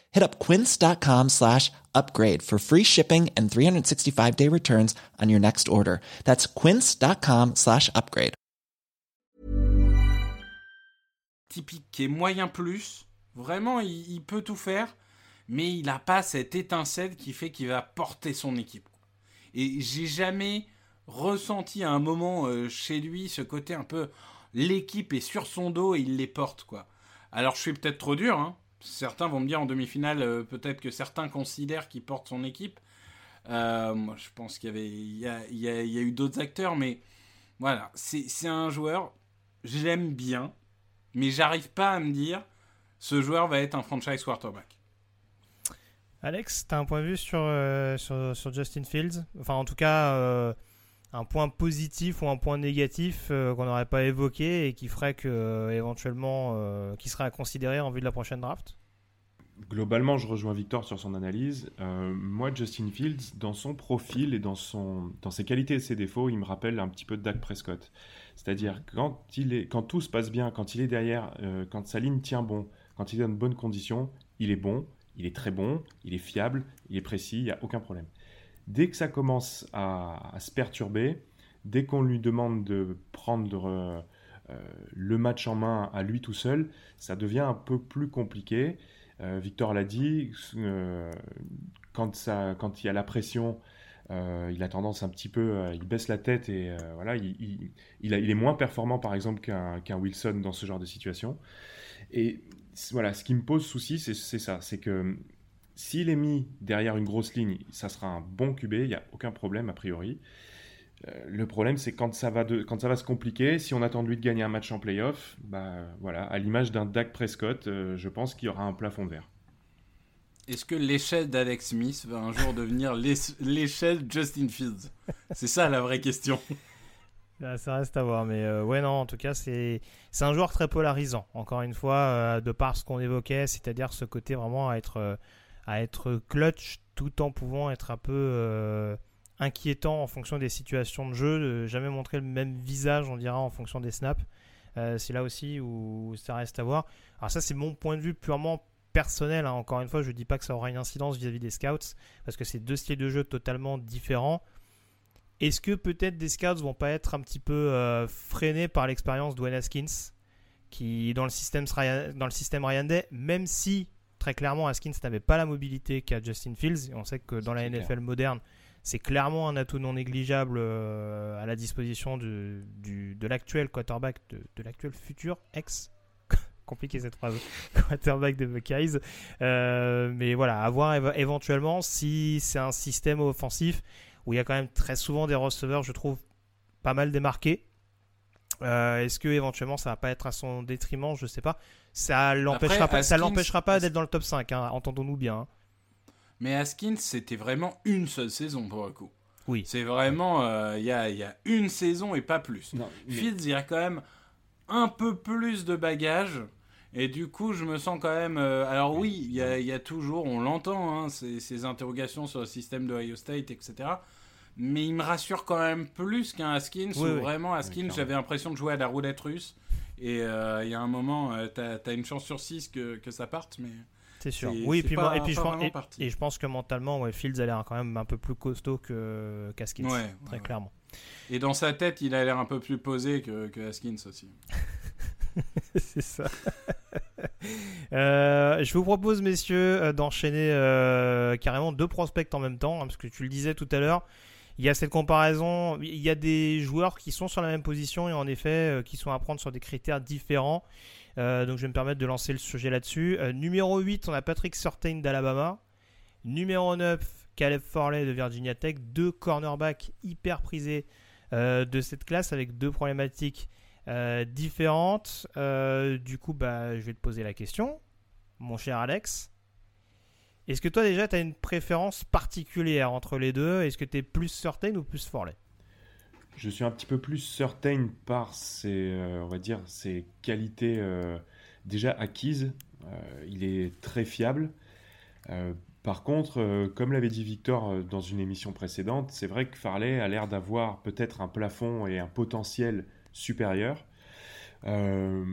Hit up quince.com slash upgrade for free shipping and 365-day returns on your next order. That's quince.com slash upgrade. Typique qui est moyen plus. Vraiment, il, il peut tout faire, mais il n'a pas cette étincelle qui fait qu'il va porter son équipe. Et j'ai jamais ressenti à un moment euh, chez lui ce côté un peu l'équipe est sur son dos et il les porte quoi. Alors je suis peut-être trop dur, hein. Certains vont me dire en demi-finale euh, peut-être que certains considèrent qu'il porte son équipe. Euh, moi je pense qu'il y avait il y a, eu d'autres acteurs mais voilà c'est un joueur j'aime bien mais j'arrive pas à me dire ce joueur va être un franchise quarterback. Alex, tu as un point de vue sur, euh, sur, Justin Fields? Enfin, en tout cas, un point positif ou un point négatif euh, qu'on n'aurait pas évoqué et qui ferait que, éventuellement, qui serait à considérer en vue de la prochaine draft? Globalement, je rejoins Victor sur son analyse. moi, Justin Fields, dans son profil et dans, ses qualités et ses défauts, il me rappelle un petit peu Dak Prescott. C'est-à-dire quand, quand tout se passe bien, quand il est derrière, quand sa ligne tient bon, quand il est dans de bonnes conditions, il est bon, il est très bon, il est fiable, il est précis, il n'y a aucun problème. Dès que ça commence à, se perturber, dès qu'on lui demande de prendre euh, le match en main à lui tout seul, ça devient un peu plus compliqué. Euh, Victor l'a dit, euh, quand, il y a la pression, il a tendance un petit peu, il baisse la tête et voilà, il, il, est moins performant par exemple qu'un Wilson dans ce genre de situation. Et voilà, ce qui me pose souci, c'est ça, c'est que s'il est mis derrière une grosse ligne, ça sera un bon QB, il n'y a aucun problème a priori. Euh, le problème, c'est quand ça va quand ça va se compliquer, si on attend de lui de gagner un match en playoff, bah voilà, à l'image d'un Dak Prescott, euh, je pense qu'il y aura un plafond vert. Est-ce que l'échelle d'Alex Smith va un jour devenir l'échelle Justin Fields? C'est ça la vraie question. Bah, ça reste à voir, mais euh, ouais, non, en tout cas, c'est un joueur très polarisant. Encore une fois, euh, de par ce qu'on évoquait, c'est-à-dire ce côté vraiment à être, euh, à être clutch tout en pouvant être un peu inquiétant en fonction des situations de jeu, de jamais montrer le même visage, on dira, en fonction des snaps. c'est là aussi où ça reste à voir. Alors, ça, c'est mon point de vue purement personnel. Hein. Encore une fois, je ne dis pas que ça aura une incidence vis à -vis des scouts, parce que c'est deux styles de jeu totalement différents. Est-ce que peut-être des scouts vont pas être un petit peu euh, freinés par l'expérience de Haskins, qui dans le système dans le système Ryan Day, même si très clairement Haskins n'avait pas la mobilité qu'a Justin Fields, et on sait que dans la NFL moderne, c'est clairement un atout non négligeable euh, à la disposition de, de l'actuel quarterback, de, l'actuel futur ex *laughs* compliqué cette phrase, *laughs* quarterback de Buckeyes. Euh, mais voilà, à voir éventuellement si c'est un système offensif où il y a quand même très souvent des receveurs, je trouve, pas mal démarqués. Euh, est-ce que éventuellement ça va pas être à son détriment? Je sais pas. Ça l'empêchera pas, ça l'empêchera pas d'être dans le top 5. Hein, entendons-nous bien. Hein. Mais Askins, c'était vraiment une seule saison pour le coup. Oui. C'est vraiment, euh, il y, a, y, a, une saison et pas plus. Fields, il y a quand même un peu plus de bagages. Et du coup, je me sens quand même. Euh, alors, oui, il y, y a, toujours, on l'entend, hein, ces, ces, interrogations sur le système de Ohio State, etc. Mais il me rassure quand même plus qu'un Haskins, où vraiment, Haskins, j'avais l'impression de jouer à la roulette russe. Et euh, il y a un moment, euh, tu as, une chance sur 6 que, que ça parte, mais. C'est sûr. Oui, et puis, et, puis je pense, et, je pense que mentalement, ouais, Fields a l'air quand même un peu plus costaud que qu'Haskins, très clairement. Et dans sa tête, il a l'air un peu plus posé que, que Haskins aussi. *laughs* c'est ça. *laughs* Euh, je vous propose, messieurs, euh, d'enchaîner euh, carrément deux prospects en même temps, hein, parce que tu le disais tout à l'heure. Il y a cette comparaison, il y a des joueurs qui sont sur la même position et en effet qui sont à prendre sur des critères différents. donc je vais me permettre de lancer le sujet là-dessus. numéro 8, on a Patrick Surtain d'Alabama. Numéro 9, Caleb Forley de Virginia Tech. Deux cornerbacks hyper prisés de cette classe avec deux problématiques euh, différentes. Euh, du coup, bah, je vais te poser la question, mon cher Alex. Est-ce que toi déjà tu as une préférence particulière entre les deux? Est-ce que tu es plus certain ou plus Forley Je suis un petit peu plus certain par ses, euh, on va dire, ses qualités déjà acquises. il est très fiable. par contre, comme l'avait dit Victor dans une émission précédente, c'est vrai que Farley a l'air d'avoir peut-être un plafond et un potentiel supérieur. Euh,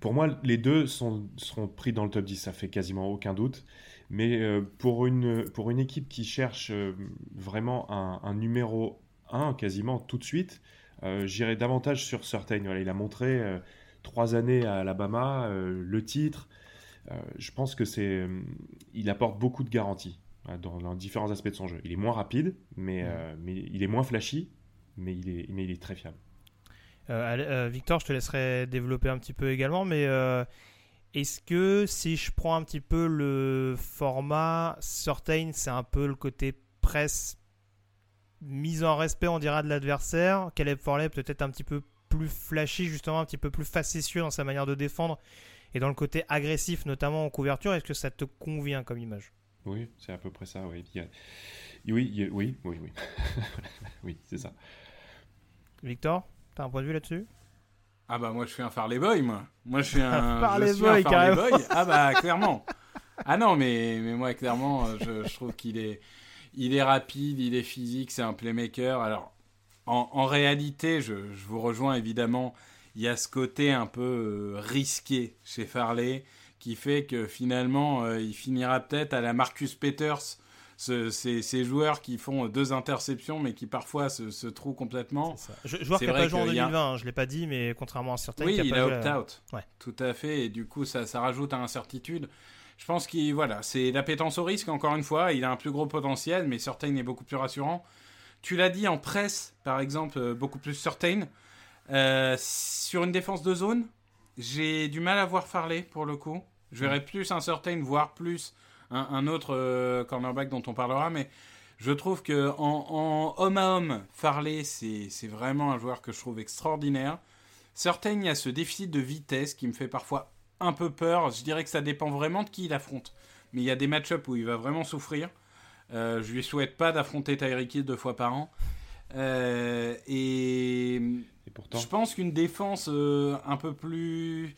pour moi, les deux sont, seront pris dans le top 10, ça fait quasiment aucun doute. Mais euh, pour, une, pour une équipe qui cherche euh, vraiment un, numéro 1 quasiment tout de suite, j'irai davantage sur Certain. il a montré trois années à Alabama, le titre. je pense que c'est, il apporte beaucoup de garanties dans, dans, différents aspects de son jeu. Il est moins rapide, mais, mais il est moins flashy, mais il est, mais il est très fiable. Euh, euh, Victor, je te laisserai développer un petit peu également, mais euh, est-ce que si je prends un petit peu le format Certain, c'est un peu le côté presse mise en respect, on dira, de l'adversaire? Caleb Forley peut-être un petit peu plus flashy, justement, un petit peu plus facétieux dans sa manière de défendre et dans le côté agressif, notamment en couverture. Est-ce que ça te convient comme image? Oui, c'est à peu près ça. Oui, a- oui, a- oui, oui, oui. *laughs* oui, c'est ça. Victor, t'as un point de vue là-dessus? Ah bah moi je suis un Farley Boy moi. Moi je suis un, je Farley suis Boy, un Farley carrément. Boy. Ah bah clairement. Ah non mais mais moi clairement euh, je, je trouve qu'il est il est rapide, il est physique, c'est un playmaker. Alors en, en réalité, je, je vous rejoins évidemment, il y a ce côté un peu euh, risqué chez Farley qui fait que finalement euh, il finira peut-être à la Marcus Peters ce- ces, ces joueurs qui font deux interceptions mais qui parfois se, se trouvent complètement. Je, joueur qui n'a pas joué en qu'il y a- 2020, hein, je l'ai pas dit, mais contrairement à certains, oui, qui a il a à- opt-out. Ouais. Tout à fait. Et du coup, ça, ça rajoute à l'incertitude. Je pense qu'il voilà, c'est l'appétence au risque. Encore une fois, il a un plus gros potentiel, mais Certain est beaucoup plus rassurant. Tu l'as dit en presse, par exemple, euh, beaucoup plus Certain. Euh, sur une défense de zone, j'ai du mal à voir Farley pour le coup. Je verrais plus un Certain, voire plus un, un autre euh, cornerback dont on parlera, mais je trouve que en, en homme à homme, Farley, c'est c'est vraiment un joueur que je trouve extraordinaire. Certain, il y a ce déficit de vitesse qui me fait parfois un peu peur. Je dirais que ça dépend vraiment de qui il affronte. Mais il y a des match-ups où il va vraiment souffrir. Euh, je lui souhaite pas d'affronter Tyreek Hill deux fois par an. Euh, et, pourtant je pense qu'une défense euh, un peu plus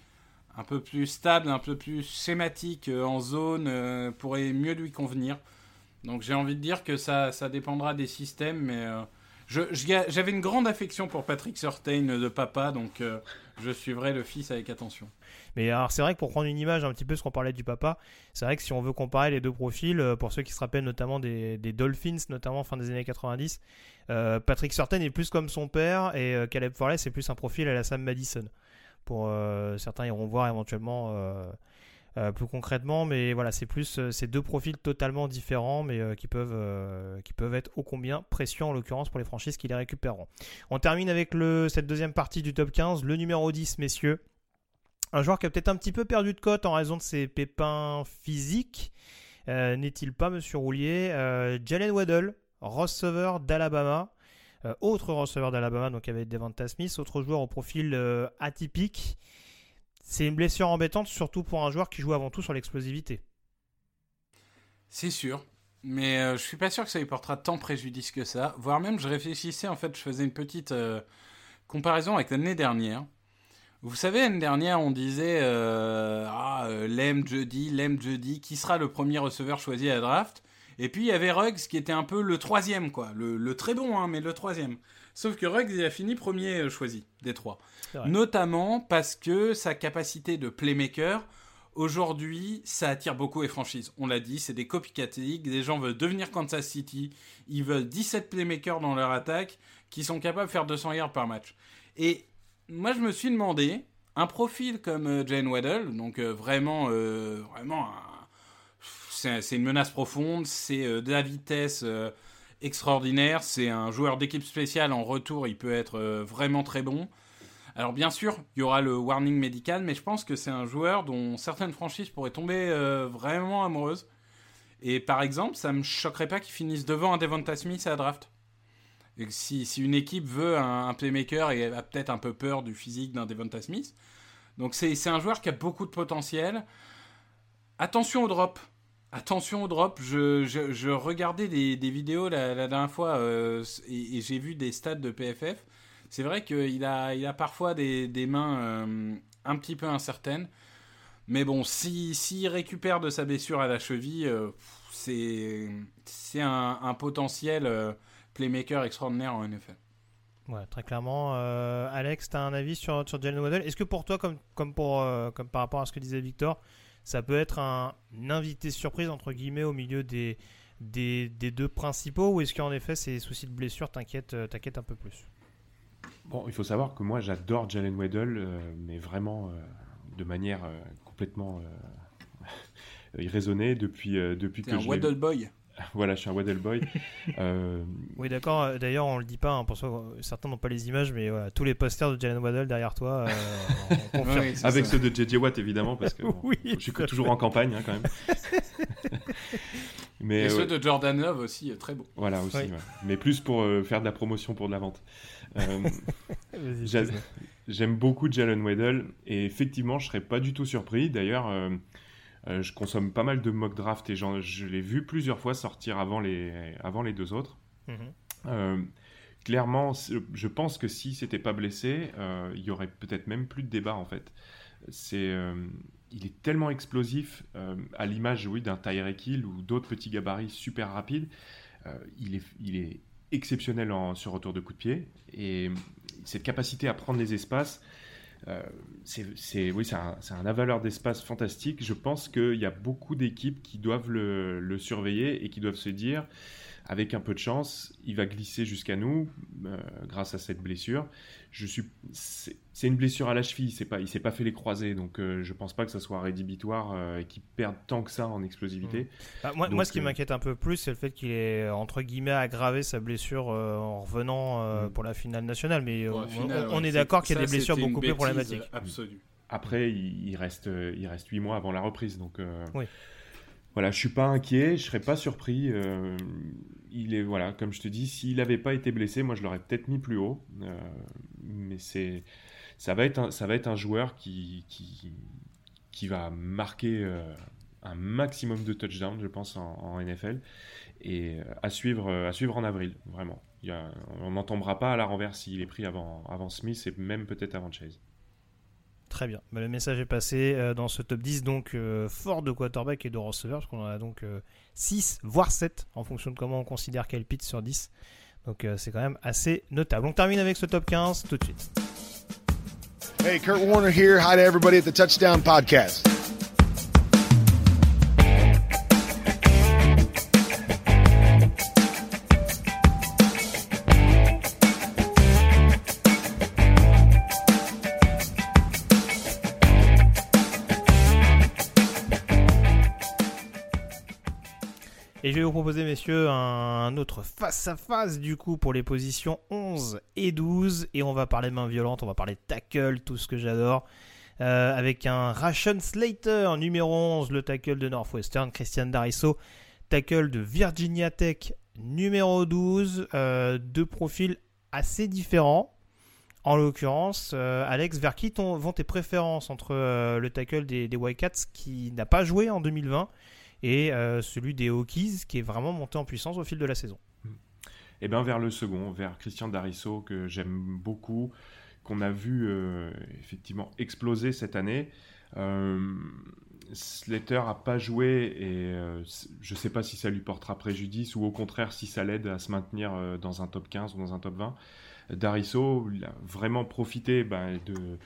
un peu plus stable, un peu plus schématique euh, en zone euh, pourrait mieux lui convenir. Donc j'ai envie de dire que ça, ça dépendra des systèmes, mais euh, j'avais une grande affection pour Patrick Surtain de papa, donc je suivrai le fils avec attention. Mais alors c'est vrai que pour prendre une image un petit peu ce qu'on parlait du papa, c'est vrai que si on veut comparer les deux profils, pour ceux qui se rappellent notamment des, Dolphins, notamment fin des années 90, euh, Patrick Surtain est plus comme son père et Caleb Farley c'est plus un profil à la Sam Madison. Pour euh, certains iront voir éventuellement euh, euh, plus concrètement, mais voilà c'est plus ces deux profils totalement différents, mais qui peuvent qui peuvent être ô combien précieux en l'occurrence pour les franchises qui les récupéreront. On termine avec le cette deuxième partie du top 15, le numéro 10 messieurs. Un joueur qui a peut-être un petit peu perdu de cote en raison de ses pépins physiques. N'est-il pas, monsieur Roulier Jalen Waddle, receveur d'Alabama. Euh, autre receveur d'Alabama, donc avec Devonta Smith. Autre joueur au profil euh, atypique. C'est une blessure embêtante, surtout pour un joueur qui joue avant tout sur l'explosivité. C'est sûr. Mais euh, je suis pas sûr que ça lui portera tant préjudice que ça. Voire même, je réfléchissais, en fait, je faisais une petite euh, comparaison avec l'année dernière. Vous savez, l'année dernière, on disait Ah, Lem jeudi, Lem jeudi, qui sera le premier receveur choisi à la draft? Et puis il y avait Ruggs qui était un peu le troisième, quoi. Le, le très bon, hein, mais le troisième. Sauf que Ruggs, il a fini premier euh, choisi des trois. Notamment parce que sa capacité de playmaker, aujourd'hui, ça attire beaucoup les franchises. On l'a dit, c'est des copycat league. Des gens veulent devenir Kansas City. Ils veulent 17 playmakers dans leur attaque qui sont capables de faire 200 yards par match. Et moi, je me suis demandé, un profil comme euh, Jane Waddell, donc euh, vraiment, euh, vraiment, un- c'est une menace profonde, c'est euh, de la vitesse euh, extraordinaire, c'est un joueur d'équipe spéciale en retour, il peut être euh, vraiment très bon. Alors bien sûr, il y aura le warning médical, mais je pense que c'est un joueur dont certaines franchises pourraient tomber vraiment amoureuses. Et par exemple, ça me choquerait pas qu'il finisse devant un Devonta Smith à draft. Si, une équipe veut un, playmaker et a peut-être un peu peur du physique d'un Devonta Smith. Donc c'est un joueur qui a beaucoup de potentiel. Attention au drop. Attention au drop. Je, regardais des, vidéos la, dernière fois euh, et, j'ai vu des stats de PFF. C'est vrai qu'il a, a parfois des, mains euh, un petit peu incertaines. Mais bon, s'il si, récupère de sa blessure à la cheville, euh, c'est un, potentiel playmaker extraordinaire en NFL. Ouais, très clairement. Alex, tu as un avis sur, sur Jalen Waddell Est-ce que pour toi, comme par rapport à ce que disait Victor, ça peut être un, invité surprise, entre guillemets, au milieu des, des, des deux principaux Ou est-ce qu'en effet, ces soucis de blessure t'inquiètent euh, t'inquiètent un peu plus? Bon, il faut savoir que moi j'adore Jalen Waddell, euh, mais vraiment euh, de manière euh, complètement euh, *laughs* irraisonnée depuis, euh, depuis que un je Waddle boy. *laughs* Voilà, je suis un Waddle boy. *laughs* Euh, Oui, d'accord. euh, D'ailleurs, on le dit pas, hein, pour ça, euh, certains n'ont pas les images, mais voilà, tous les posters de Jalen Waddell derrière toi. euh, *laughs* on. Oui, avec ça. ceux de JJ Watt évidemment, parce que bon, Oui, je suis toujours fait. en campagne hein, quand même. mais Et ouais, ceux de Jordan Love aussi, très beau. Voilà aussi, Oui. ouais. mais plus pour euh, faire de la promotion pour de la vente. Euh. J'aime beaucoup Jalen Waddell et effectivement, je serais pas du tout surpris. D'ailleurs, euh, je consomme pas mal de mock draft et je l'ai vu plusieurs fois sortir avant les, avant les deux autres. Mhm. Euh, clairement, je pense que si c'était pas blessé, euh, il y aurait peut-être même plus de débat en fait. C'est, il est tellement explosif à l'image oui, d'un Tyreek Hill ou d'autres petits gabarits super rapides. il, est, il est exceptionnel en, sur retour de coup de pied et cette capacité à prendre les espaces euh, c'est oui, un, un, avaleur d'espace fantastique. Je pense qu'il y a beaucoup d'équipes qui doivent le, surveiller et qui doivent se dire avec un peu de chance, il va glisser jusqu'à nous euh, grâce à cette blessure. Je suis, c'est une blessure à la cheville, c'est pas, il s'est pas fait les croisés, donc euh, je pense pas que ça soit rédhibitoire euh, et qu'il perde tant que ça en explosivité. Mmh. Bah, moi, moi, ce qui m'inquiète un peu plus, c'est le fait qu'il ait entre guillemets aggravé sa blessure en revenant mmh. pour la finale nationale. Mais on, est d'accord qu'il y a des blessures beaucoup plus problématiques. Absolue. Après, il, reste, il reste 8 mois avant la reprise, donc. Oui voilà, je suis pas inquiet, je serais pas surpris. Euh, il est voilà, comme je te dis, s'il n'avait pas été blessé, moi je l'aurais peut-être mis plus haut. Euh, mais c'est ça va être un, ça va être un joueur qui qui, qui va marquer euh, un maximum de touchdowns, je pense, en, NFL et à suivre à suivre en avril, vraiment. On n'en tombera pas à la renverse s'il est pris avant avant Smith et même peut-être avant Chase. Très bien. Bah, le message est passé euh, dans ce top 10, donc euh, fort de quarterback et de receveur, parce en a donc 6, euh, voire 7, en fonction de comment on considère quel pitch sur 10. Donc c'est quand même assez notable. On termine avec ce top 15 tout de suite. Hey, Kurt Warner here. Hi to everybody at the Touchdown Podcast. Et je vais vous proposer, messieurs, un autre face-à-face du coup pour les positions 11 et 12. Et on va parler main violente, on va parler tackle, tout ce que j'adore. Euh, avec un Ration Slater, numéro 11, le tackle de Northwestern, Christian Darisso, tackle de Virginia Tech, numéro 12. Euh, deux profils assez différents. En l'occurrence, euh, Alex, vers qui vont tes préférences entre le tackle des, des Wildcats qui n'a pas joué en 2020 et euh, celui des Hokies qui est vraiment monté en puissance au fil de la saison. Et eh bien vers le second, vers Christian Darisso que j'aime beaucoup, qu'on a vu euh, effectivement exploser cette année. Euh, Slater a pas joué et je ne sais pas si ça lui portera préjudice ou au contraire si ça l'aide à se maintenir dans un top 15 ou dans un top 20. Darisso, il a vraiment profité ben, de.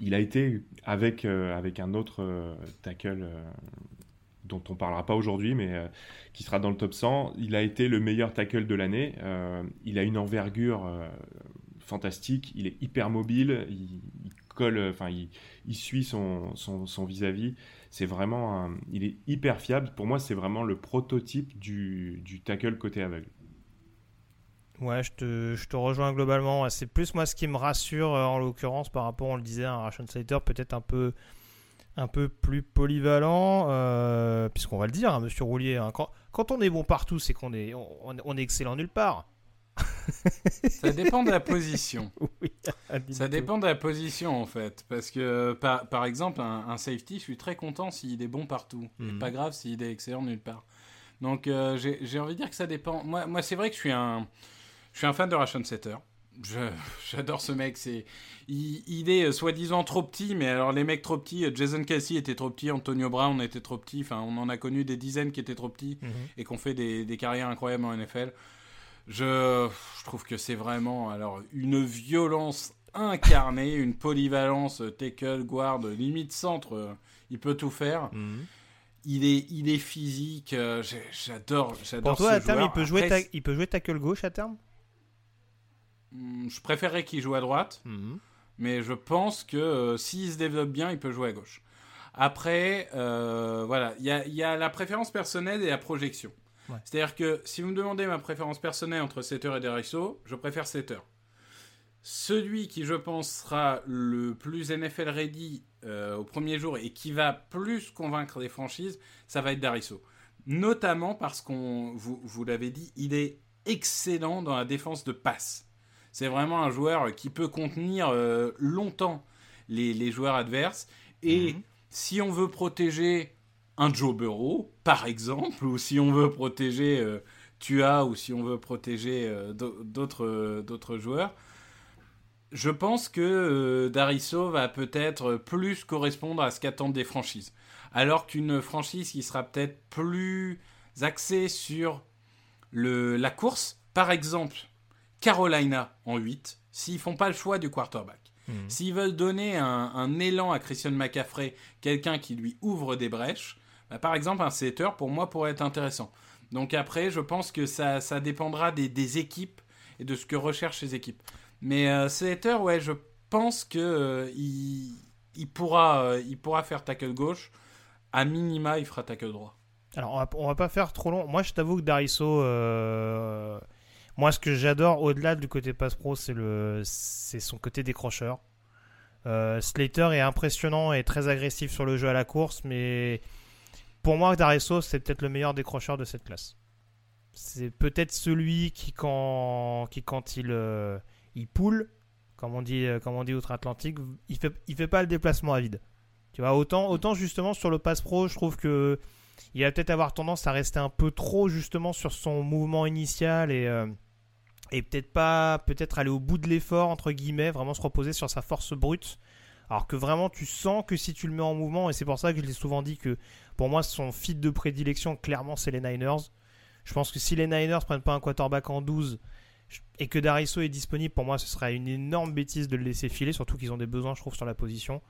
Il a été avec, avec un autre tackle dont on parlera pas aujourd'hui, mais euh, qui sera dans le top 100. Il a été le meilleur tackle de l'année. Euh, il a une envergure euh, fantastique. Il est hyper mobile. Il, colle, enfin, il, suit son, vis-à-vis. C'est vraiment, il est hyper fiable. Pour moi, c'est vraiment le prototype du, du tackle côté aveugle. Ouais, je te, je te, rejoins globalement. C'est plus moi ce qui me rassure en l'occurrence par rapport, on le disait, à un Ration Slater peut-être un peu un peu plus polyvalent, euh, puisqu'on va le dire, hein, monsieur Roulier, hein, quand, on est bon partout, c'est qu'on est, on, est excellent nulle part. ça dépend de la position. *laughs* ça dépend de la position en fait. Parce que par, par exemple, un, safety, je suis très content s'il est bon partout. Mhm. pas grave s'il est excellent nulle part. Donc euh, j'ai envie de dire que ça dépend. Moi, moi c'est vrai que je suis un, je suis un fan de Ration Setter. *laughs* J'adore ce mec. C'est, il, est euh, soi-disant trop petit, mais alors les mecs trop petits, euh, Jason Casey était trop petit, Antonio Brown était trop petit. Enfin, on en a connu des dizaines qui étaient trop petits mhm. et qui ont fait des, des, carrières incroyables en NFL. Je, je trouve que c'est vraiment alors une violence incarnée, une polyvalence euh, tackle, guard, limite centre. Il peut tout faire. Mhm. Il est, il est physique. J'adore, j'adore. Pour toi, à terme, il peut jouer, il peut jouer tackle gauche à terme? Hmm, je préférerais qu'il joue à droite, mhm. mais je pense que euh, s'il se développe bien, il peut jouer à gauche. Après, euh, voilà, il y a, la préférence personnelle et la projection. C'est-à-dire que si vous me demandez ma préférence personnelle entre Setter et Derisso, je préfère Setter. Celui qui, je pense, sera le plus NFL ready euh, au premier jour et qui va plus convaincre les franchises, ça va être Darisso. Notamment parce qu'on, vous, vous l'avez dit, il est excellent dans la défense de passe. C'est vraiment un joueur qui peut contenir euh, longtemps les, joueurs adverses. Et mhm. si on veut protéger un Joe Burrow, par exemple, ou si on veut protéger Tua, ou si on veut protéger d'autres d'autres joueurs, je pense que euh, Dariso va peut-être plus correspondre à ce qu'attendent des franchises. Alors qu'une franchise qui sera peut-être plus axée sur le, la course, par exemple, Carolina en 8, s'ils font pas le choix du quarterback. Mhm. S'ils veulent donner un, élan à Christian McCaffrey, quelqu'un qui lui ouvre des brèches, bah, par exemple, un setter, pour moi, pourrait être intéressant. Donc après, je pense que ça, ça dépendra des, des équipes et de ce que recherchent ces équipes. Mais euh, Slater, ouais, je pense que euh, il, pourra, euh, il pourra faire tackle gauche. À minima, il fera tackle droit. Alors, on va, va pas faire trop long. Moi, je t'avoue que Dariso, moi, ce que j'adore au-delà du côté pass pro, c'est le, c'est son côté décrocheur. Slater est impressionnant et très agressif sur le jeu à la course, mais pour moi, Dariso, c'est peut-être le meilleur décrocheur de cette classe. C'est peut-être celui qui, quand, qui, quand il il poule, comme on dit, euh, comme on dit outre-Atlantique, il fait, il fait pas le déplacement à vide. Tu vois, autant, autant justement sur le pass pro, je trouve que il va peut-être avoir tendance à rester un peu trop justement sur son mouvement initial et, euh, et peut-être pas, peut-être aller au bout de l'effort entre guillemets, vraiment se reposer sur sa force brute. Alors que vraiment, tu sens que si tu le mets en mouvement, et c'est pour ça que je l'ai souvent dit que pour moi, son fit de prédilection, clairement, c'est les Niners. Je pense que si les Niners prennent pas un quarterback en 12 et que Dariso est disponible, pour moi, ce serait une énorme bêtise de le laisser filer, surtout qu'ils ont des besoins, je trouve, sur la position.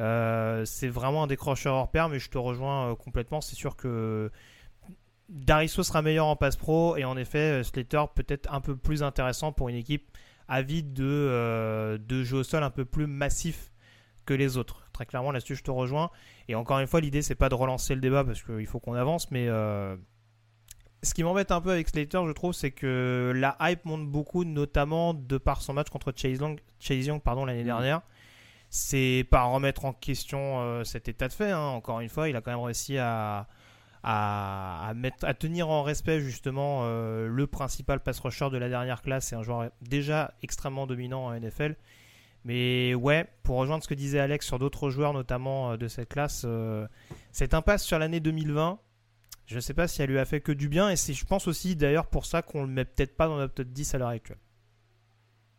Euh, c'est vraiment un décrocheur hors pair, mais je te rejoins euh, complètement. C'est sûr que Dariso sera meilleur en passe pro, et en effet, euh, Slater peut-être un peu plus intéressant pour une équipe avide de, de jeu au sol un peu plus massif que les autres. Très clairement, là-dessus, je te rejoins. Et encore une fois, l'idée, c'est pas de relancer le débat parce qu'il faut qu'on avance, mais ce qui m'embête un peu avec Slater, je trouve, c'est que la hype monte beaucoup, notamment de par son match contre Chase, Young pardon, l'année mm. dernière. C'est pas remettre en question euh, cet état de fait. Hein. Encore une fois, il a quand même réussi à, tenir en respect justement euh, le principal pass rusher de la dernière classe. C'est un joueur déjà extrêmement dominant en NFL. Mais ouais, pour rejoindre ce que disait Alex sur d'autres joueurs, notamment euh, de cette classe, cette impasse sur l'année 2020 je ne sais pas si elle lui a fait que du bien et je pense aussi d'ailleurs pour ça qu'on le met peut-être pas dans notre top 10 à l'heure actuelle.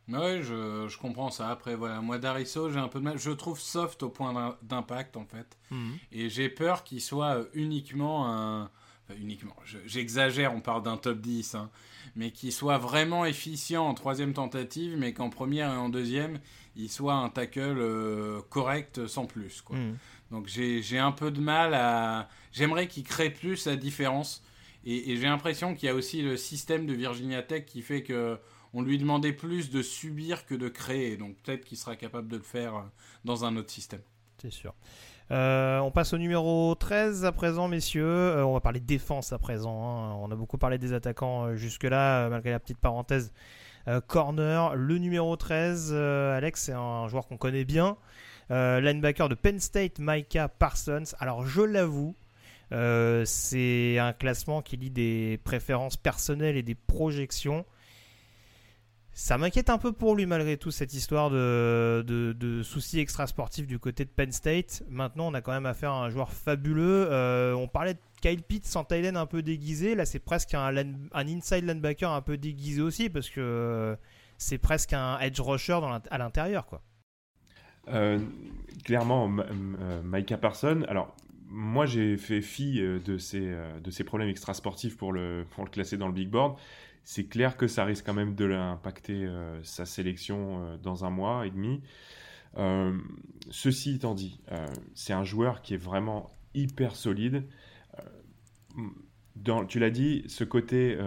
Oui, je, je, comprends ça. Après, voilà, moi, Dariso, j'ai un peu de mal. Je trouve soft au point d'impact, en fait. Mhm. Et j'ai peur qu'il soit euh, uniquement un. Enfin, uniquement, j'exagère, on parle d'un top 10, hein, mais qu'il soit vraiment efficient en troisième tentative, mais qu'en première et en deuxième, il soit un tackle euh, correct sans plus. Quoi. Mhm. Donc j'ai un peu de mal à. J'aimerais qu'il crée plus la différence. Et, j'ai l'impression qu'il y a aussi le système de Virginia Tech qui fait que on lui demandait plus de subir que de créer. Donc peut-être qu'il sera capable de le faire dans un autre système. C'est sûr. Euh, on passe au numéro 13 à présent, messieurs. Euh, on va parler défense à présent. Hein. On a beaucoup parlé des attaquants euh, jusque-là, malgré la petite parenthèse. corner, le numéro 13, Alex, c'est un joueur qu'on connaît bien. Euh, linebacker de Penn State, Micah Parsons. Alors je l'avoue, euh, c'est un classement qui lit des préférences personnelles et des projections. Ça m'inquiète un peu pour lui malgré tout cette histoire de, de, soucis extrasportifs du côté de Penn State. Maintenant, on a quand même affaire à un joueur fabuleux. Euh, on parlait de Kyle Pitts en Thailand un peu déguisé. Là, c'est presque un, inside linebacker un peu déguisé aussi parce que c'est presque un edge rusher à l'intérieur, quoi. Euh, clairement, euh, Micah Parson, alors moi j'ai fait fi euh, de ces, de problèmes extrasportifs pour pour le classer dans le big board. C'est clair que ça risque quand même de l'impacter sa sélection dans un mois et demi. ceci étant dit, c'est un joueur qui est vraiment hyper solide. Tu l'as dit, ce côté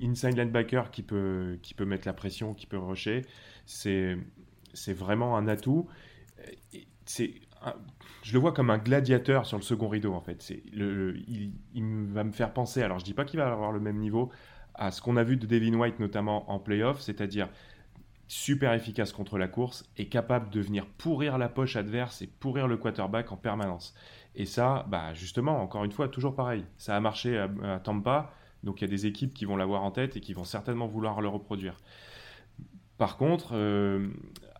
inside linebacker qui peut, qui peut mettre la pression, qui peut rusher, c'est vraiment un atout c'est je le vois comme un gladiateur sur le second rideau en fait. Le, il, va me faire penser. Alors je dis pas qu'il va avoir le même niveau à ce qu'on a vu de Devin White notamment en playoff, c'est-à-dire super efficace contre la course et capable de venir pourrir la poche adverse et pourrir le quarterback en permanence. Et ça, bah justement, encore une fois, toujours pareil. Ça a marché à, Tampa, donc il y a des équipes qui vont l'avoir en tête et qui vont certainement vouloir le reproduire. Par contre, euh,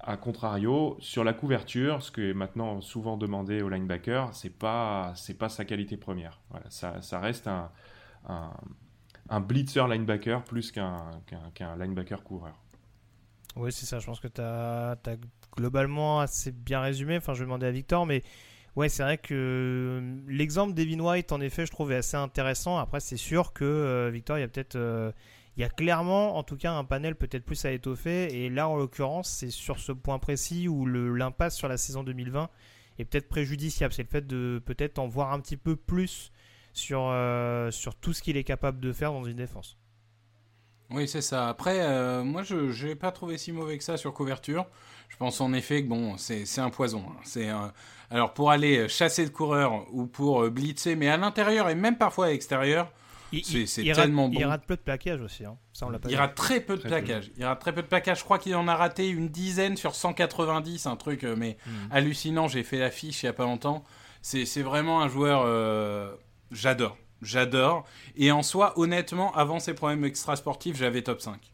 À contrario, sur la couverture, ce qui est maintenant souvent demandé au linebacker, c'est pas c'est pas sa qualité première. Voilà, ça, ça reste un, un, un blitzer linebacker plus qu'un linebacker coureur. Oui, c'est ça. Je pense que tu as, globalement assez bien résumé. Enfin, je vais demander à Victor, mais ouais, c'est vrai que euh, l'exemple d'Evin White, en effet, je trouve assez intéressant. Après, c'est sûr que euh, Victor, il y a peut-être euh, il y a clairement, en tout cas, un panel peut-être plus à étoffer. Et là, en l'occurrence, c'est sur ce point précis où l'impasse sur la saison 2020 est peut-être préjudiciable. C'est le fait de peut-être en voir un petit peu plus sur, euh, sur tout ce qu'il est capable de faire dans une défense. Oui, c'est ça. Après, euh, moi, je n'ai pas trouvé si mauvais que ça sur couverture. Je pense en effet que bon, c'est un poison. Hein. C'est euh, alors pour aller chasser le coureur ou pour blitzer, mais à l'intérieur et même parfois à l'extérieur, c'est tellement bon. Il rate peu de plaquage aussi. Hein. Ça, on l'a pas il rate très peu de plaquage. Il rate très peu de plaquage. Je crois qu'il en a raté une dizaine sur 190, un truc mais hmm. hallucinant. J'ai fait l'affiche il y a pas longtemps. C'est vraiment un joueur. Euh, j'adore. J'adore. Et en soi, honnêtement, avant ses problèmes extrasportifs, j'avais top 5.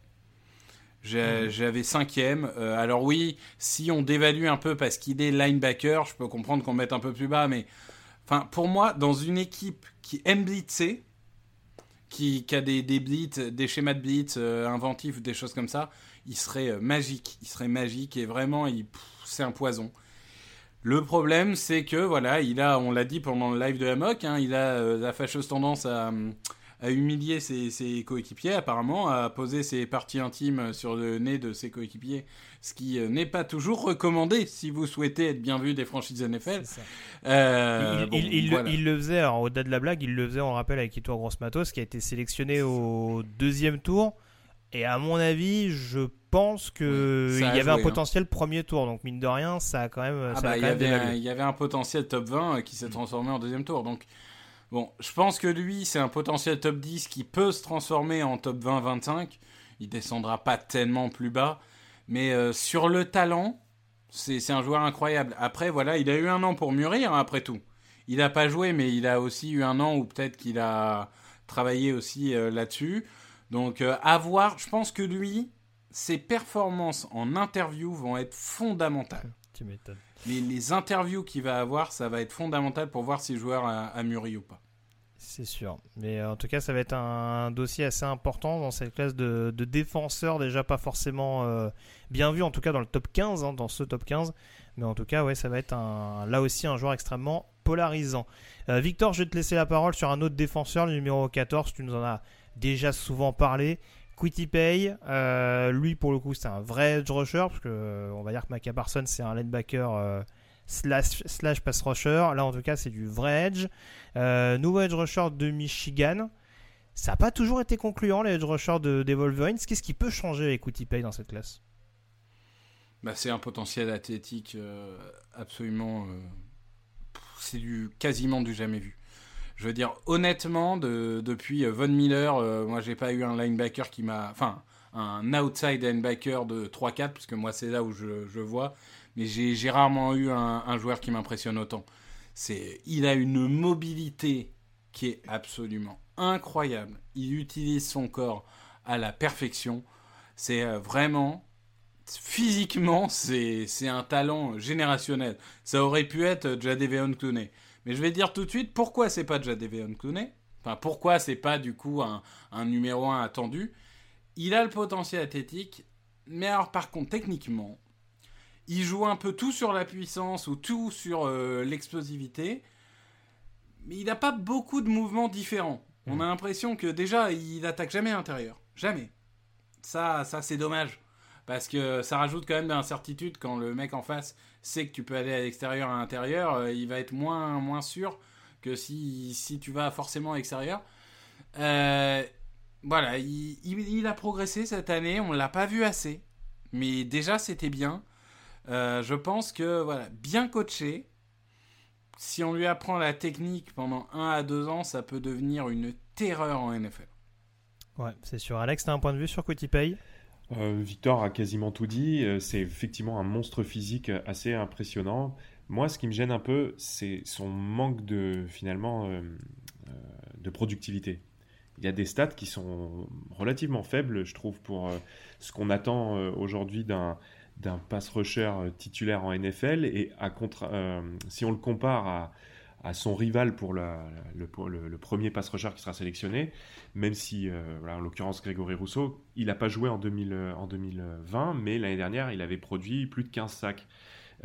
Hmm. J'avais cinquième. Euh, alors oui, si on dévalue un peu parce qu'il est linebacker, je peux comprendre qu'on mette un peu plus bas, mais enfin pour moi, dans une équipe qui aime blitzer, qui, a des, des blitz, des schémas de blitz euh, inventifs ou des choses comme ça, il serait euh, magique. Il serait magique et vraiment, c'est un poison. Le problème, c'est que voilà, il a, on l'a dit pendant le live de Hammock, hein, il a euh, la fâcheuse tendance à, à humilier ses, ses, coéquipiers, apparemment, à poser ses parties intimes sur le nez de ses coéquipiers ce qui euh, n'est pas toujours recommandé si vous souhaitez être bien vu des franchises NFL. Euh, il, le faisait, au-delà de la blague, il le faisait, on rappelle, avec Ito Gross Matos, qui a été sélectionné au deuxième tour. Et à mon avis, je pense qu'il il y avait un hein. potentiel premier tour. Donc, mine de rien, ça a quand même. Ah bah, il, y avait un, potentiel top 20 euh, qui s'est transformé en deuxième tour. Donc, bon, je pense que lui, c'est un potentiel top 10 qui peut se transformer en top 20-25. Il descendra pas tellement plus bas. Mais euh, sur le talent, c'est un joueur incroyable. Après, voilà, il a eu un an pour mûrir, hein, après tout. Il n'a pas joué, mais il a aussi eu un an où peut-être qu'il a travaillé aussi euh, là-dessus. Donc, euh, à voir. Je pense que lui, ses performances en interview vont être fondamentales. *laughs* Tu m'étonnes. Les, les, interviews qu'il va avoir, ça va être fondamental pour voir si le joueur a, a mûri ou pas. C'est sûr. Mais euh, en tout cas, ça va être un, dossier assez important dans cette classe de, défenseurs, déjà pas forcément euh, bien vu, en tout cas dans le top 15, hein, dans ce top 15. Mais en tout cas, ouais, ça va être un, là aussi un joueur extrêmement polarisant. Euh, Victor, je vais te laisser la parole sur un autre défenseur, le numéro 14. Tu nous en as déjà souvent parlé. Quitty Pay, lui pour le coup, c'est un vrai edge rusher, parce que on va dire que Micah Parsons, c'est un linebacker slash, slash pass rusher. Là, en tout cas, c'est du vrai edge. Euh, nouveau edge rusher de Michigan. Ça n'a pas toujours été concluant, les edge rushers de, des Wolverines. Qu'est-ce qui peut changer avec Pay dans cette classe? Bah, C'est un potentiel athlétique euh, absolument. Euh, c'est du quasiment du jamais vu. Je veux dire, honnêtement, de, depuis Von Miller, moi, j'ai pas eu un linebacker qui m'a. Enfin, un outside linebacker de 3-4, parce que moi, c'est là où je, je vois mais j'ai rarement eu un, joueur qui m'impressionne autant. C'est, il a une mobilité qui est absolument incroyable. Il utilise son corps à la perfection. C'est euh, vraiment physiquement, c'est un talent générationnel. Ça aurait pu être Jadeveon Clooney. Mais je vais dire tout de suite pourquoi c'est pas Jadeveon Clooney. Enfin, pourquoi c'est pas du coup un, un numéro 1 attendu? Il a le potentiel athlétique, mais alors par contre, techniquement, il joue un peu tout sur la puissance ou tout sur euh, l'explosivité, mais il n'a pas beaucoup de mouvements différents. On hmm. a l'impression que déjà, il attaque jamais à l'intérieur. Jamais. Ça, ça c'est dommage. Parce que ça rajoute quand même de l'incertitude quand le mec en face sait que tu peux aller à l'extérieur, à l'intérieur. Euh, il va être moins, moins sûr que si, si tu vas forcément à l'extérieur. Euh, voilà, il, a progressé cette année. On ne l'a pas vu assez. Mais déjà, c'était bien. Euh, je pense que voilà, bien coaché, si on lui apprend la technique pendant 1 à 2 ans, ça peut devenir une terreur en NFL. Ouais, c'est sûr. Alex, tu as un point de vue sur Quotipay Victor a quasiment tout dit. Euh, c'est effectivement un monstre physique assez impressionnant. Moi, ce qui me gêne un peu, c'est son manque de finalement de productivité. Il y a des stats qui sont relativement faibles, je trouve, pour ce qu'on attend aujourd'hui d'un d'un pass rusher titulaire en NFL et à contre, si on le compare à, à son rival pour, le, le, premier pass rusher qui sera sélectionné, même si, voilà, en l'occurrence Grégory Rousseau, il n'a pas joué en, 2000, en 2020, mais l'année dernière, il avait produit plus de 15 sacs.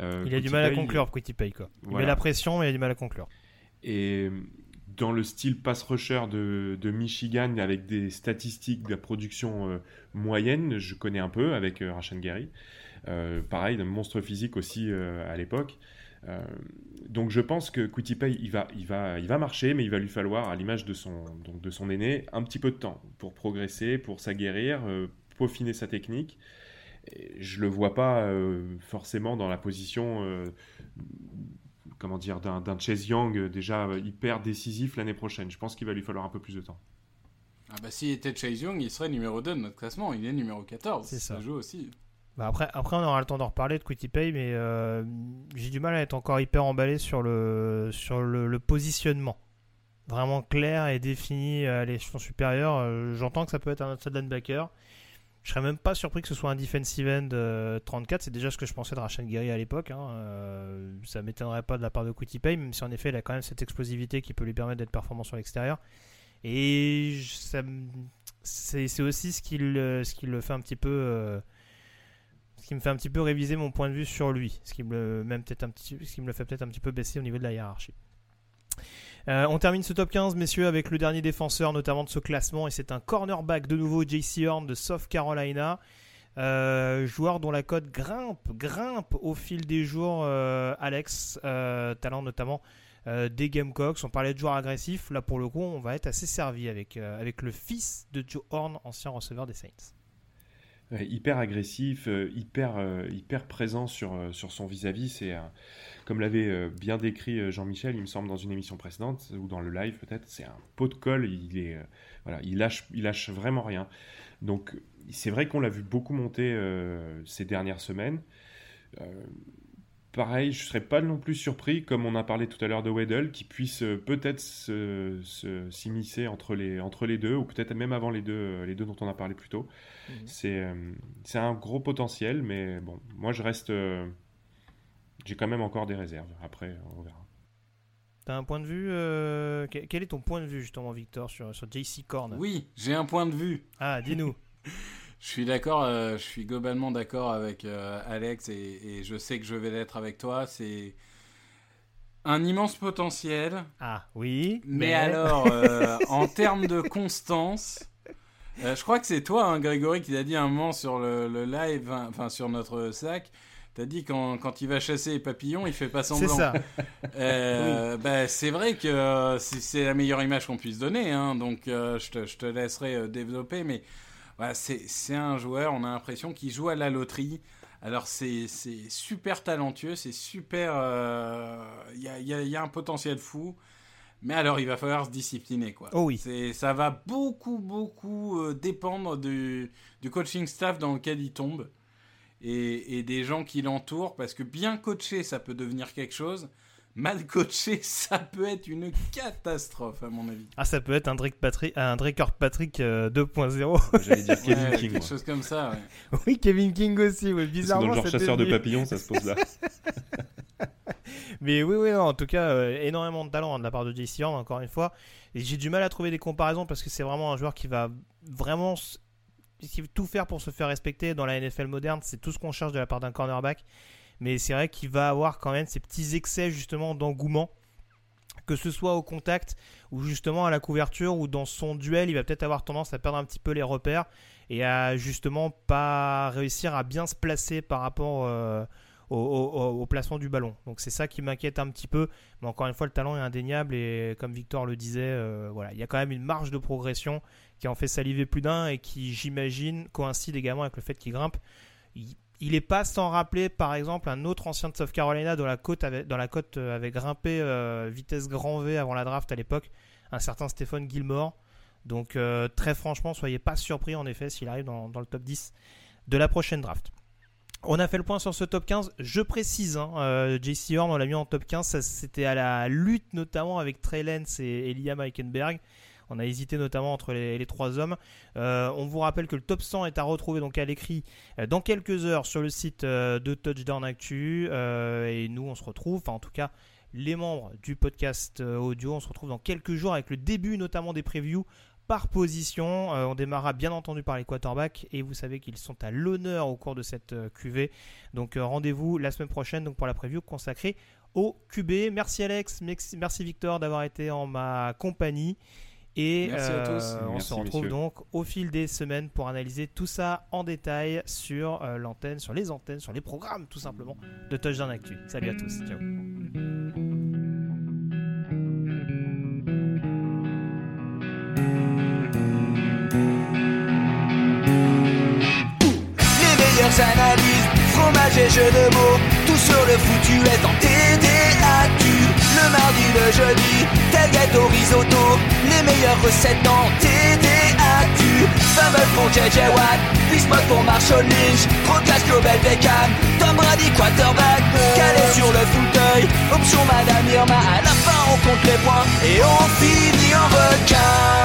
il a du mal à conclure, Quitty Pay. Quoi. Il met la pression, mais il a du mal à conclure. Et dans le style pass rusher de, de, Michigan avec des statistiques de production euh, moyenne, je connais un peu avec euh, Rashan Gary. Euh, pareil, un monstre physique aussi à l'époque. Donc je pense que Pay il va, il, va, il va marcher, mais il va lui falloir, à l'image de son, donc de son aîné, un petit peu de temps pour progresser, pour s'aguerrir, peaufiner sa technique. Et je le vois pas forcément dans la position comment dire, d'un Chase Young euh, déjà euh, hyper décisif l'année prochaine. Je pense qu'il va lui falloir un peu plus de temps. Ah bah s'il était Chase Young, il serait numéro 2 de notre classement. Il est numéro 14. C'est ça. joue aussi. Bah après, après, on aura le temps d'en reparler de Quitty Pay, mais euh, j'ai du mal à être encore hyper emballé sur le, sur le, positionnement. Vraiment clair et défini à l'échelon supérieur. J'entends que ça peut être un outside linebacker. Je serais même pas surpris que ce soit un defensive end 34. C'est déjà ce que je pensais de Rachel Gary à l'époque. Hein. Euh, ça m'étonnerait pas de la part de Quitty Pay, même si en effet il a quand même cette explosivité qui peut lui permettre d'être performant sur l'extérieur. Et c'est aussi ce qui, le, ce qui le fait un petit peu. Ce qui me fait un petit peu réviser mon point de vue sur lui. Ce qui me, le fait peut-être un petit peu baisser au niveau de la hiérarchie. Euh, on termine ce top 15, messieurs, avec le dernier défenseur, notamment de ce classement, et c'est un cornerback de nouveau, JC Horn de South Carolina. Euh, joueur dont la cote grimpe, grimpe au fil des jours, euh, Alex, talent notamment des Gamecocks. On parlait de joueurs agressifs, là pour le coup, on va être assez servi avec le fils de Joe Horn, ancien receveur des Saints hyper agressif, hyper, hyper présent sur, sur son vis-à-vis. C'est comme l'avait euh, bien décrit euh, Jean-Michel, il me semble, dans une émission précédente, ou dans le live peut-être, c'est un pot de colle, il, est, euh, voilà, il, lâche, il lâche vraiment rien. Donc c'est vrai qu'on l'a vu beaucoup monter ces dernières semaines. Pareil, je ne serais pas non plus surpris, comme on a parlé tout à l'heure de Weddle, qui puisse peut-être s'immiscer entre, les, entre les deux, ou peut-être même avant les deux, les deux dont on a parlé plus tôt. Mhm. C'est un gros potentiel, mais bon, moi je reste j'ai quand même encore des réserves. Après, on verra. T'as un point de vue euh, Quel est ton point de vue justement, Victor, sur, sur JC Korn? Oui, j'ai un point de vue. Ah, dis-nous. *laughs* je suis d'accord, euh, je suis globalement d'accord avec euh, Alex et, je sais que je vais l'être avec toi. C'est un immense potentiel. Ah oui. Mais, alors, *laughs* en termes de constance, je crois que c'est toi, hein, Grégory, qui l'a dit un moment sur le, le live, enfin sur notre sac. T'as dit quand, quand il va chasser les papillons, il fait pas semblant. C'est ça. *laughs* Euh, bah, c'est vrai que euh, c'est la meilleure image qu'on puisse donner, hein, donc euh, je, te, je, te, laisserai développer, mais voilà, c'est un joueur, on a l'impression qu'il joue à la loterie. Alors c'est super talentueux, c'est super... Il y a, y, a, y, a, un potentiel fou, mais alors il va falloir se discipliner. Quoi. Oh oui. Ça va beaucoup, beaucoup dépendre du, du coaching staff dans lequel il tombe et, des gens qui l'entourent, parce que bien coaché, ça peut devenir quelque chose. Mal coaché, *laughs* ça peut être une catastrophe, à mon avis. Ah, ça peut être un Drake Patrick, un Drake Patrick 2.0. Euh, J'allais dire Kevin *laughs* King. Quelque chose comme ça, ouais. *laughs* oui, Kevin King aussi, ouais, bizarrement. Dans le genre chasseur de papillons, ça se pose là. Mais oui, oui, non, en tout cas, euh, énormément de talent hein, de la part de JC Horn, encore une fois. Et j'ai du mal à trouver des comparaisons parce que c'est vraiment un joueur qui va vraiment veut tout faire pour se faire respecter dans la NFL moderne, c'est tout ce qu'on cherche de la part d'un cornerback. Mais c'est vrai qu'il va avoir quand même ces petits excès justement d'engouement, que ce soit au contact ou justement à la couverture ou dans son duel, il va peut-être avoir tendance à perdre un petit peu les repères et à justement pas réussir à bien se placer par rapport euh, au, placement du ballon. Donc c'est ça qui m'inquiète un petit peu. Mais encore une fois, le talent est indéniable et comme Victor le disait, euh, voilà, il y a quand même une marge de progression qui en fait saliver plus d'un et qui, j'imagine, coïncide également avec le fait qu'il grimpe. N'est pas sans rappeler, par exemple, un autre ancien de South Carolina dont la côte euh, avait grimpé euh, vitesse grand V avant la draft à l'époque, un certain Stephen Gilmore. Donc très franchement, soyez pas surpris en effet s'il arrive dans, le top 10 de la prochaine draft. On a fait le point sur ce top 15. Je précise, hein, euh, JC Horn, on l'a mis en top 15. C'était à la lutte notamment avec Trey Lance et, Liam Eikenberg. On a hésité notamment entre les, trois hommes. Euh, on vous rappelle que le top 100 est à retrouver donc à l'écrit euh, dans quelques heures sur le site euh, de Touchdown Actu. Et nous, on se retrouve, enfin en tout cas les membres du podcast audio, on se retrouve dans quelques jours avec le début notamment des previews par position. On démarrera bien entendu par les quarterbacks et vous savez qu'ils sont à l'honneur au cours de cette euh, QV. Donc rendez-vous la semaine prochaine donc pour la preview consacrée au QB. Merci Alex, merci Victor d'avoir été en ma compagnie. Et Merci à tous. euh, on Merci, se retrouve messieurs. donc au fil des semaines pour analyser tout ça en détail sur euh, l'antenne, sur les antennes, sur les programmes tout simplement de Touchdown Actu. Salut à tous. Ciao. Les meilleures analyses, fromage et jeux de mots, tout sur le foutu est. Le mardi, le jeudi, tailgate au risotto, les meilleures recettes dans TDAQ. Fumble pour JJ Watt, Bismuth pour Marshall Lynch, Procast Global Beckham, Tom Brady quarterback, calé sur le fauteuil, option Madame Irma, à la fin on compte les points et on finit en requin.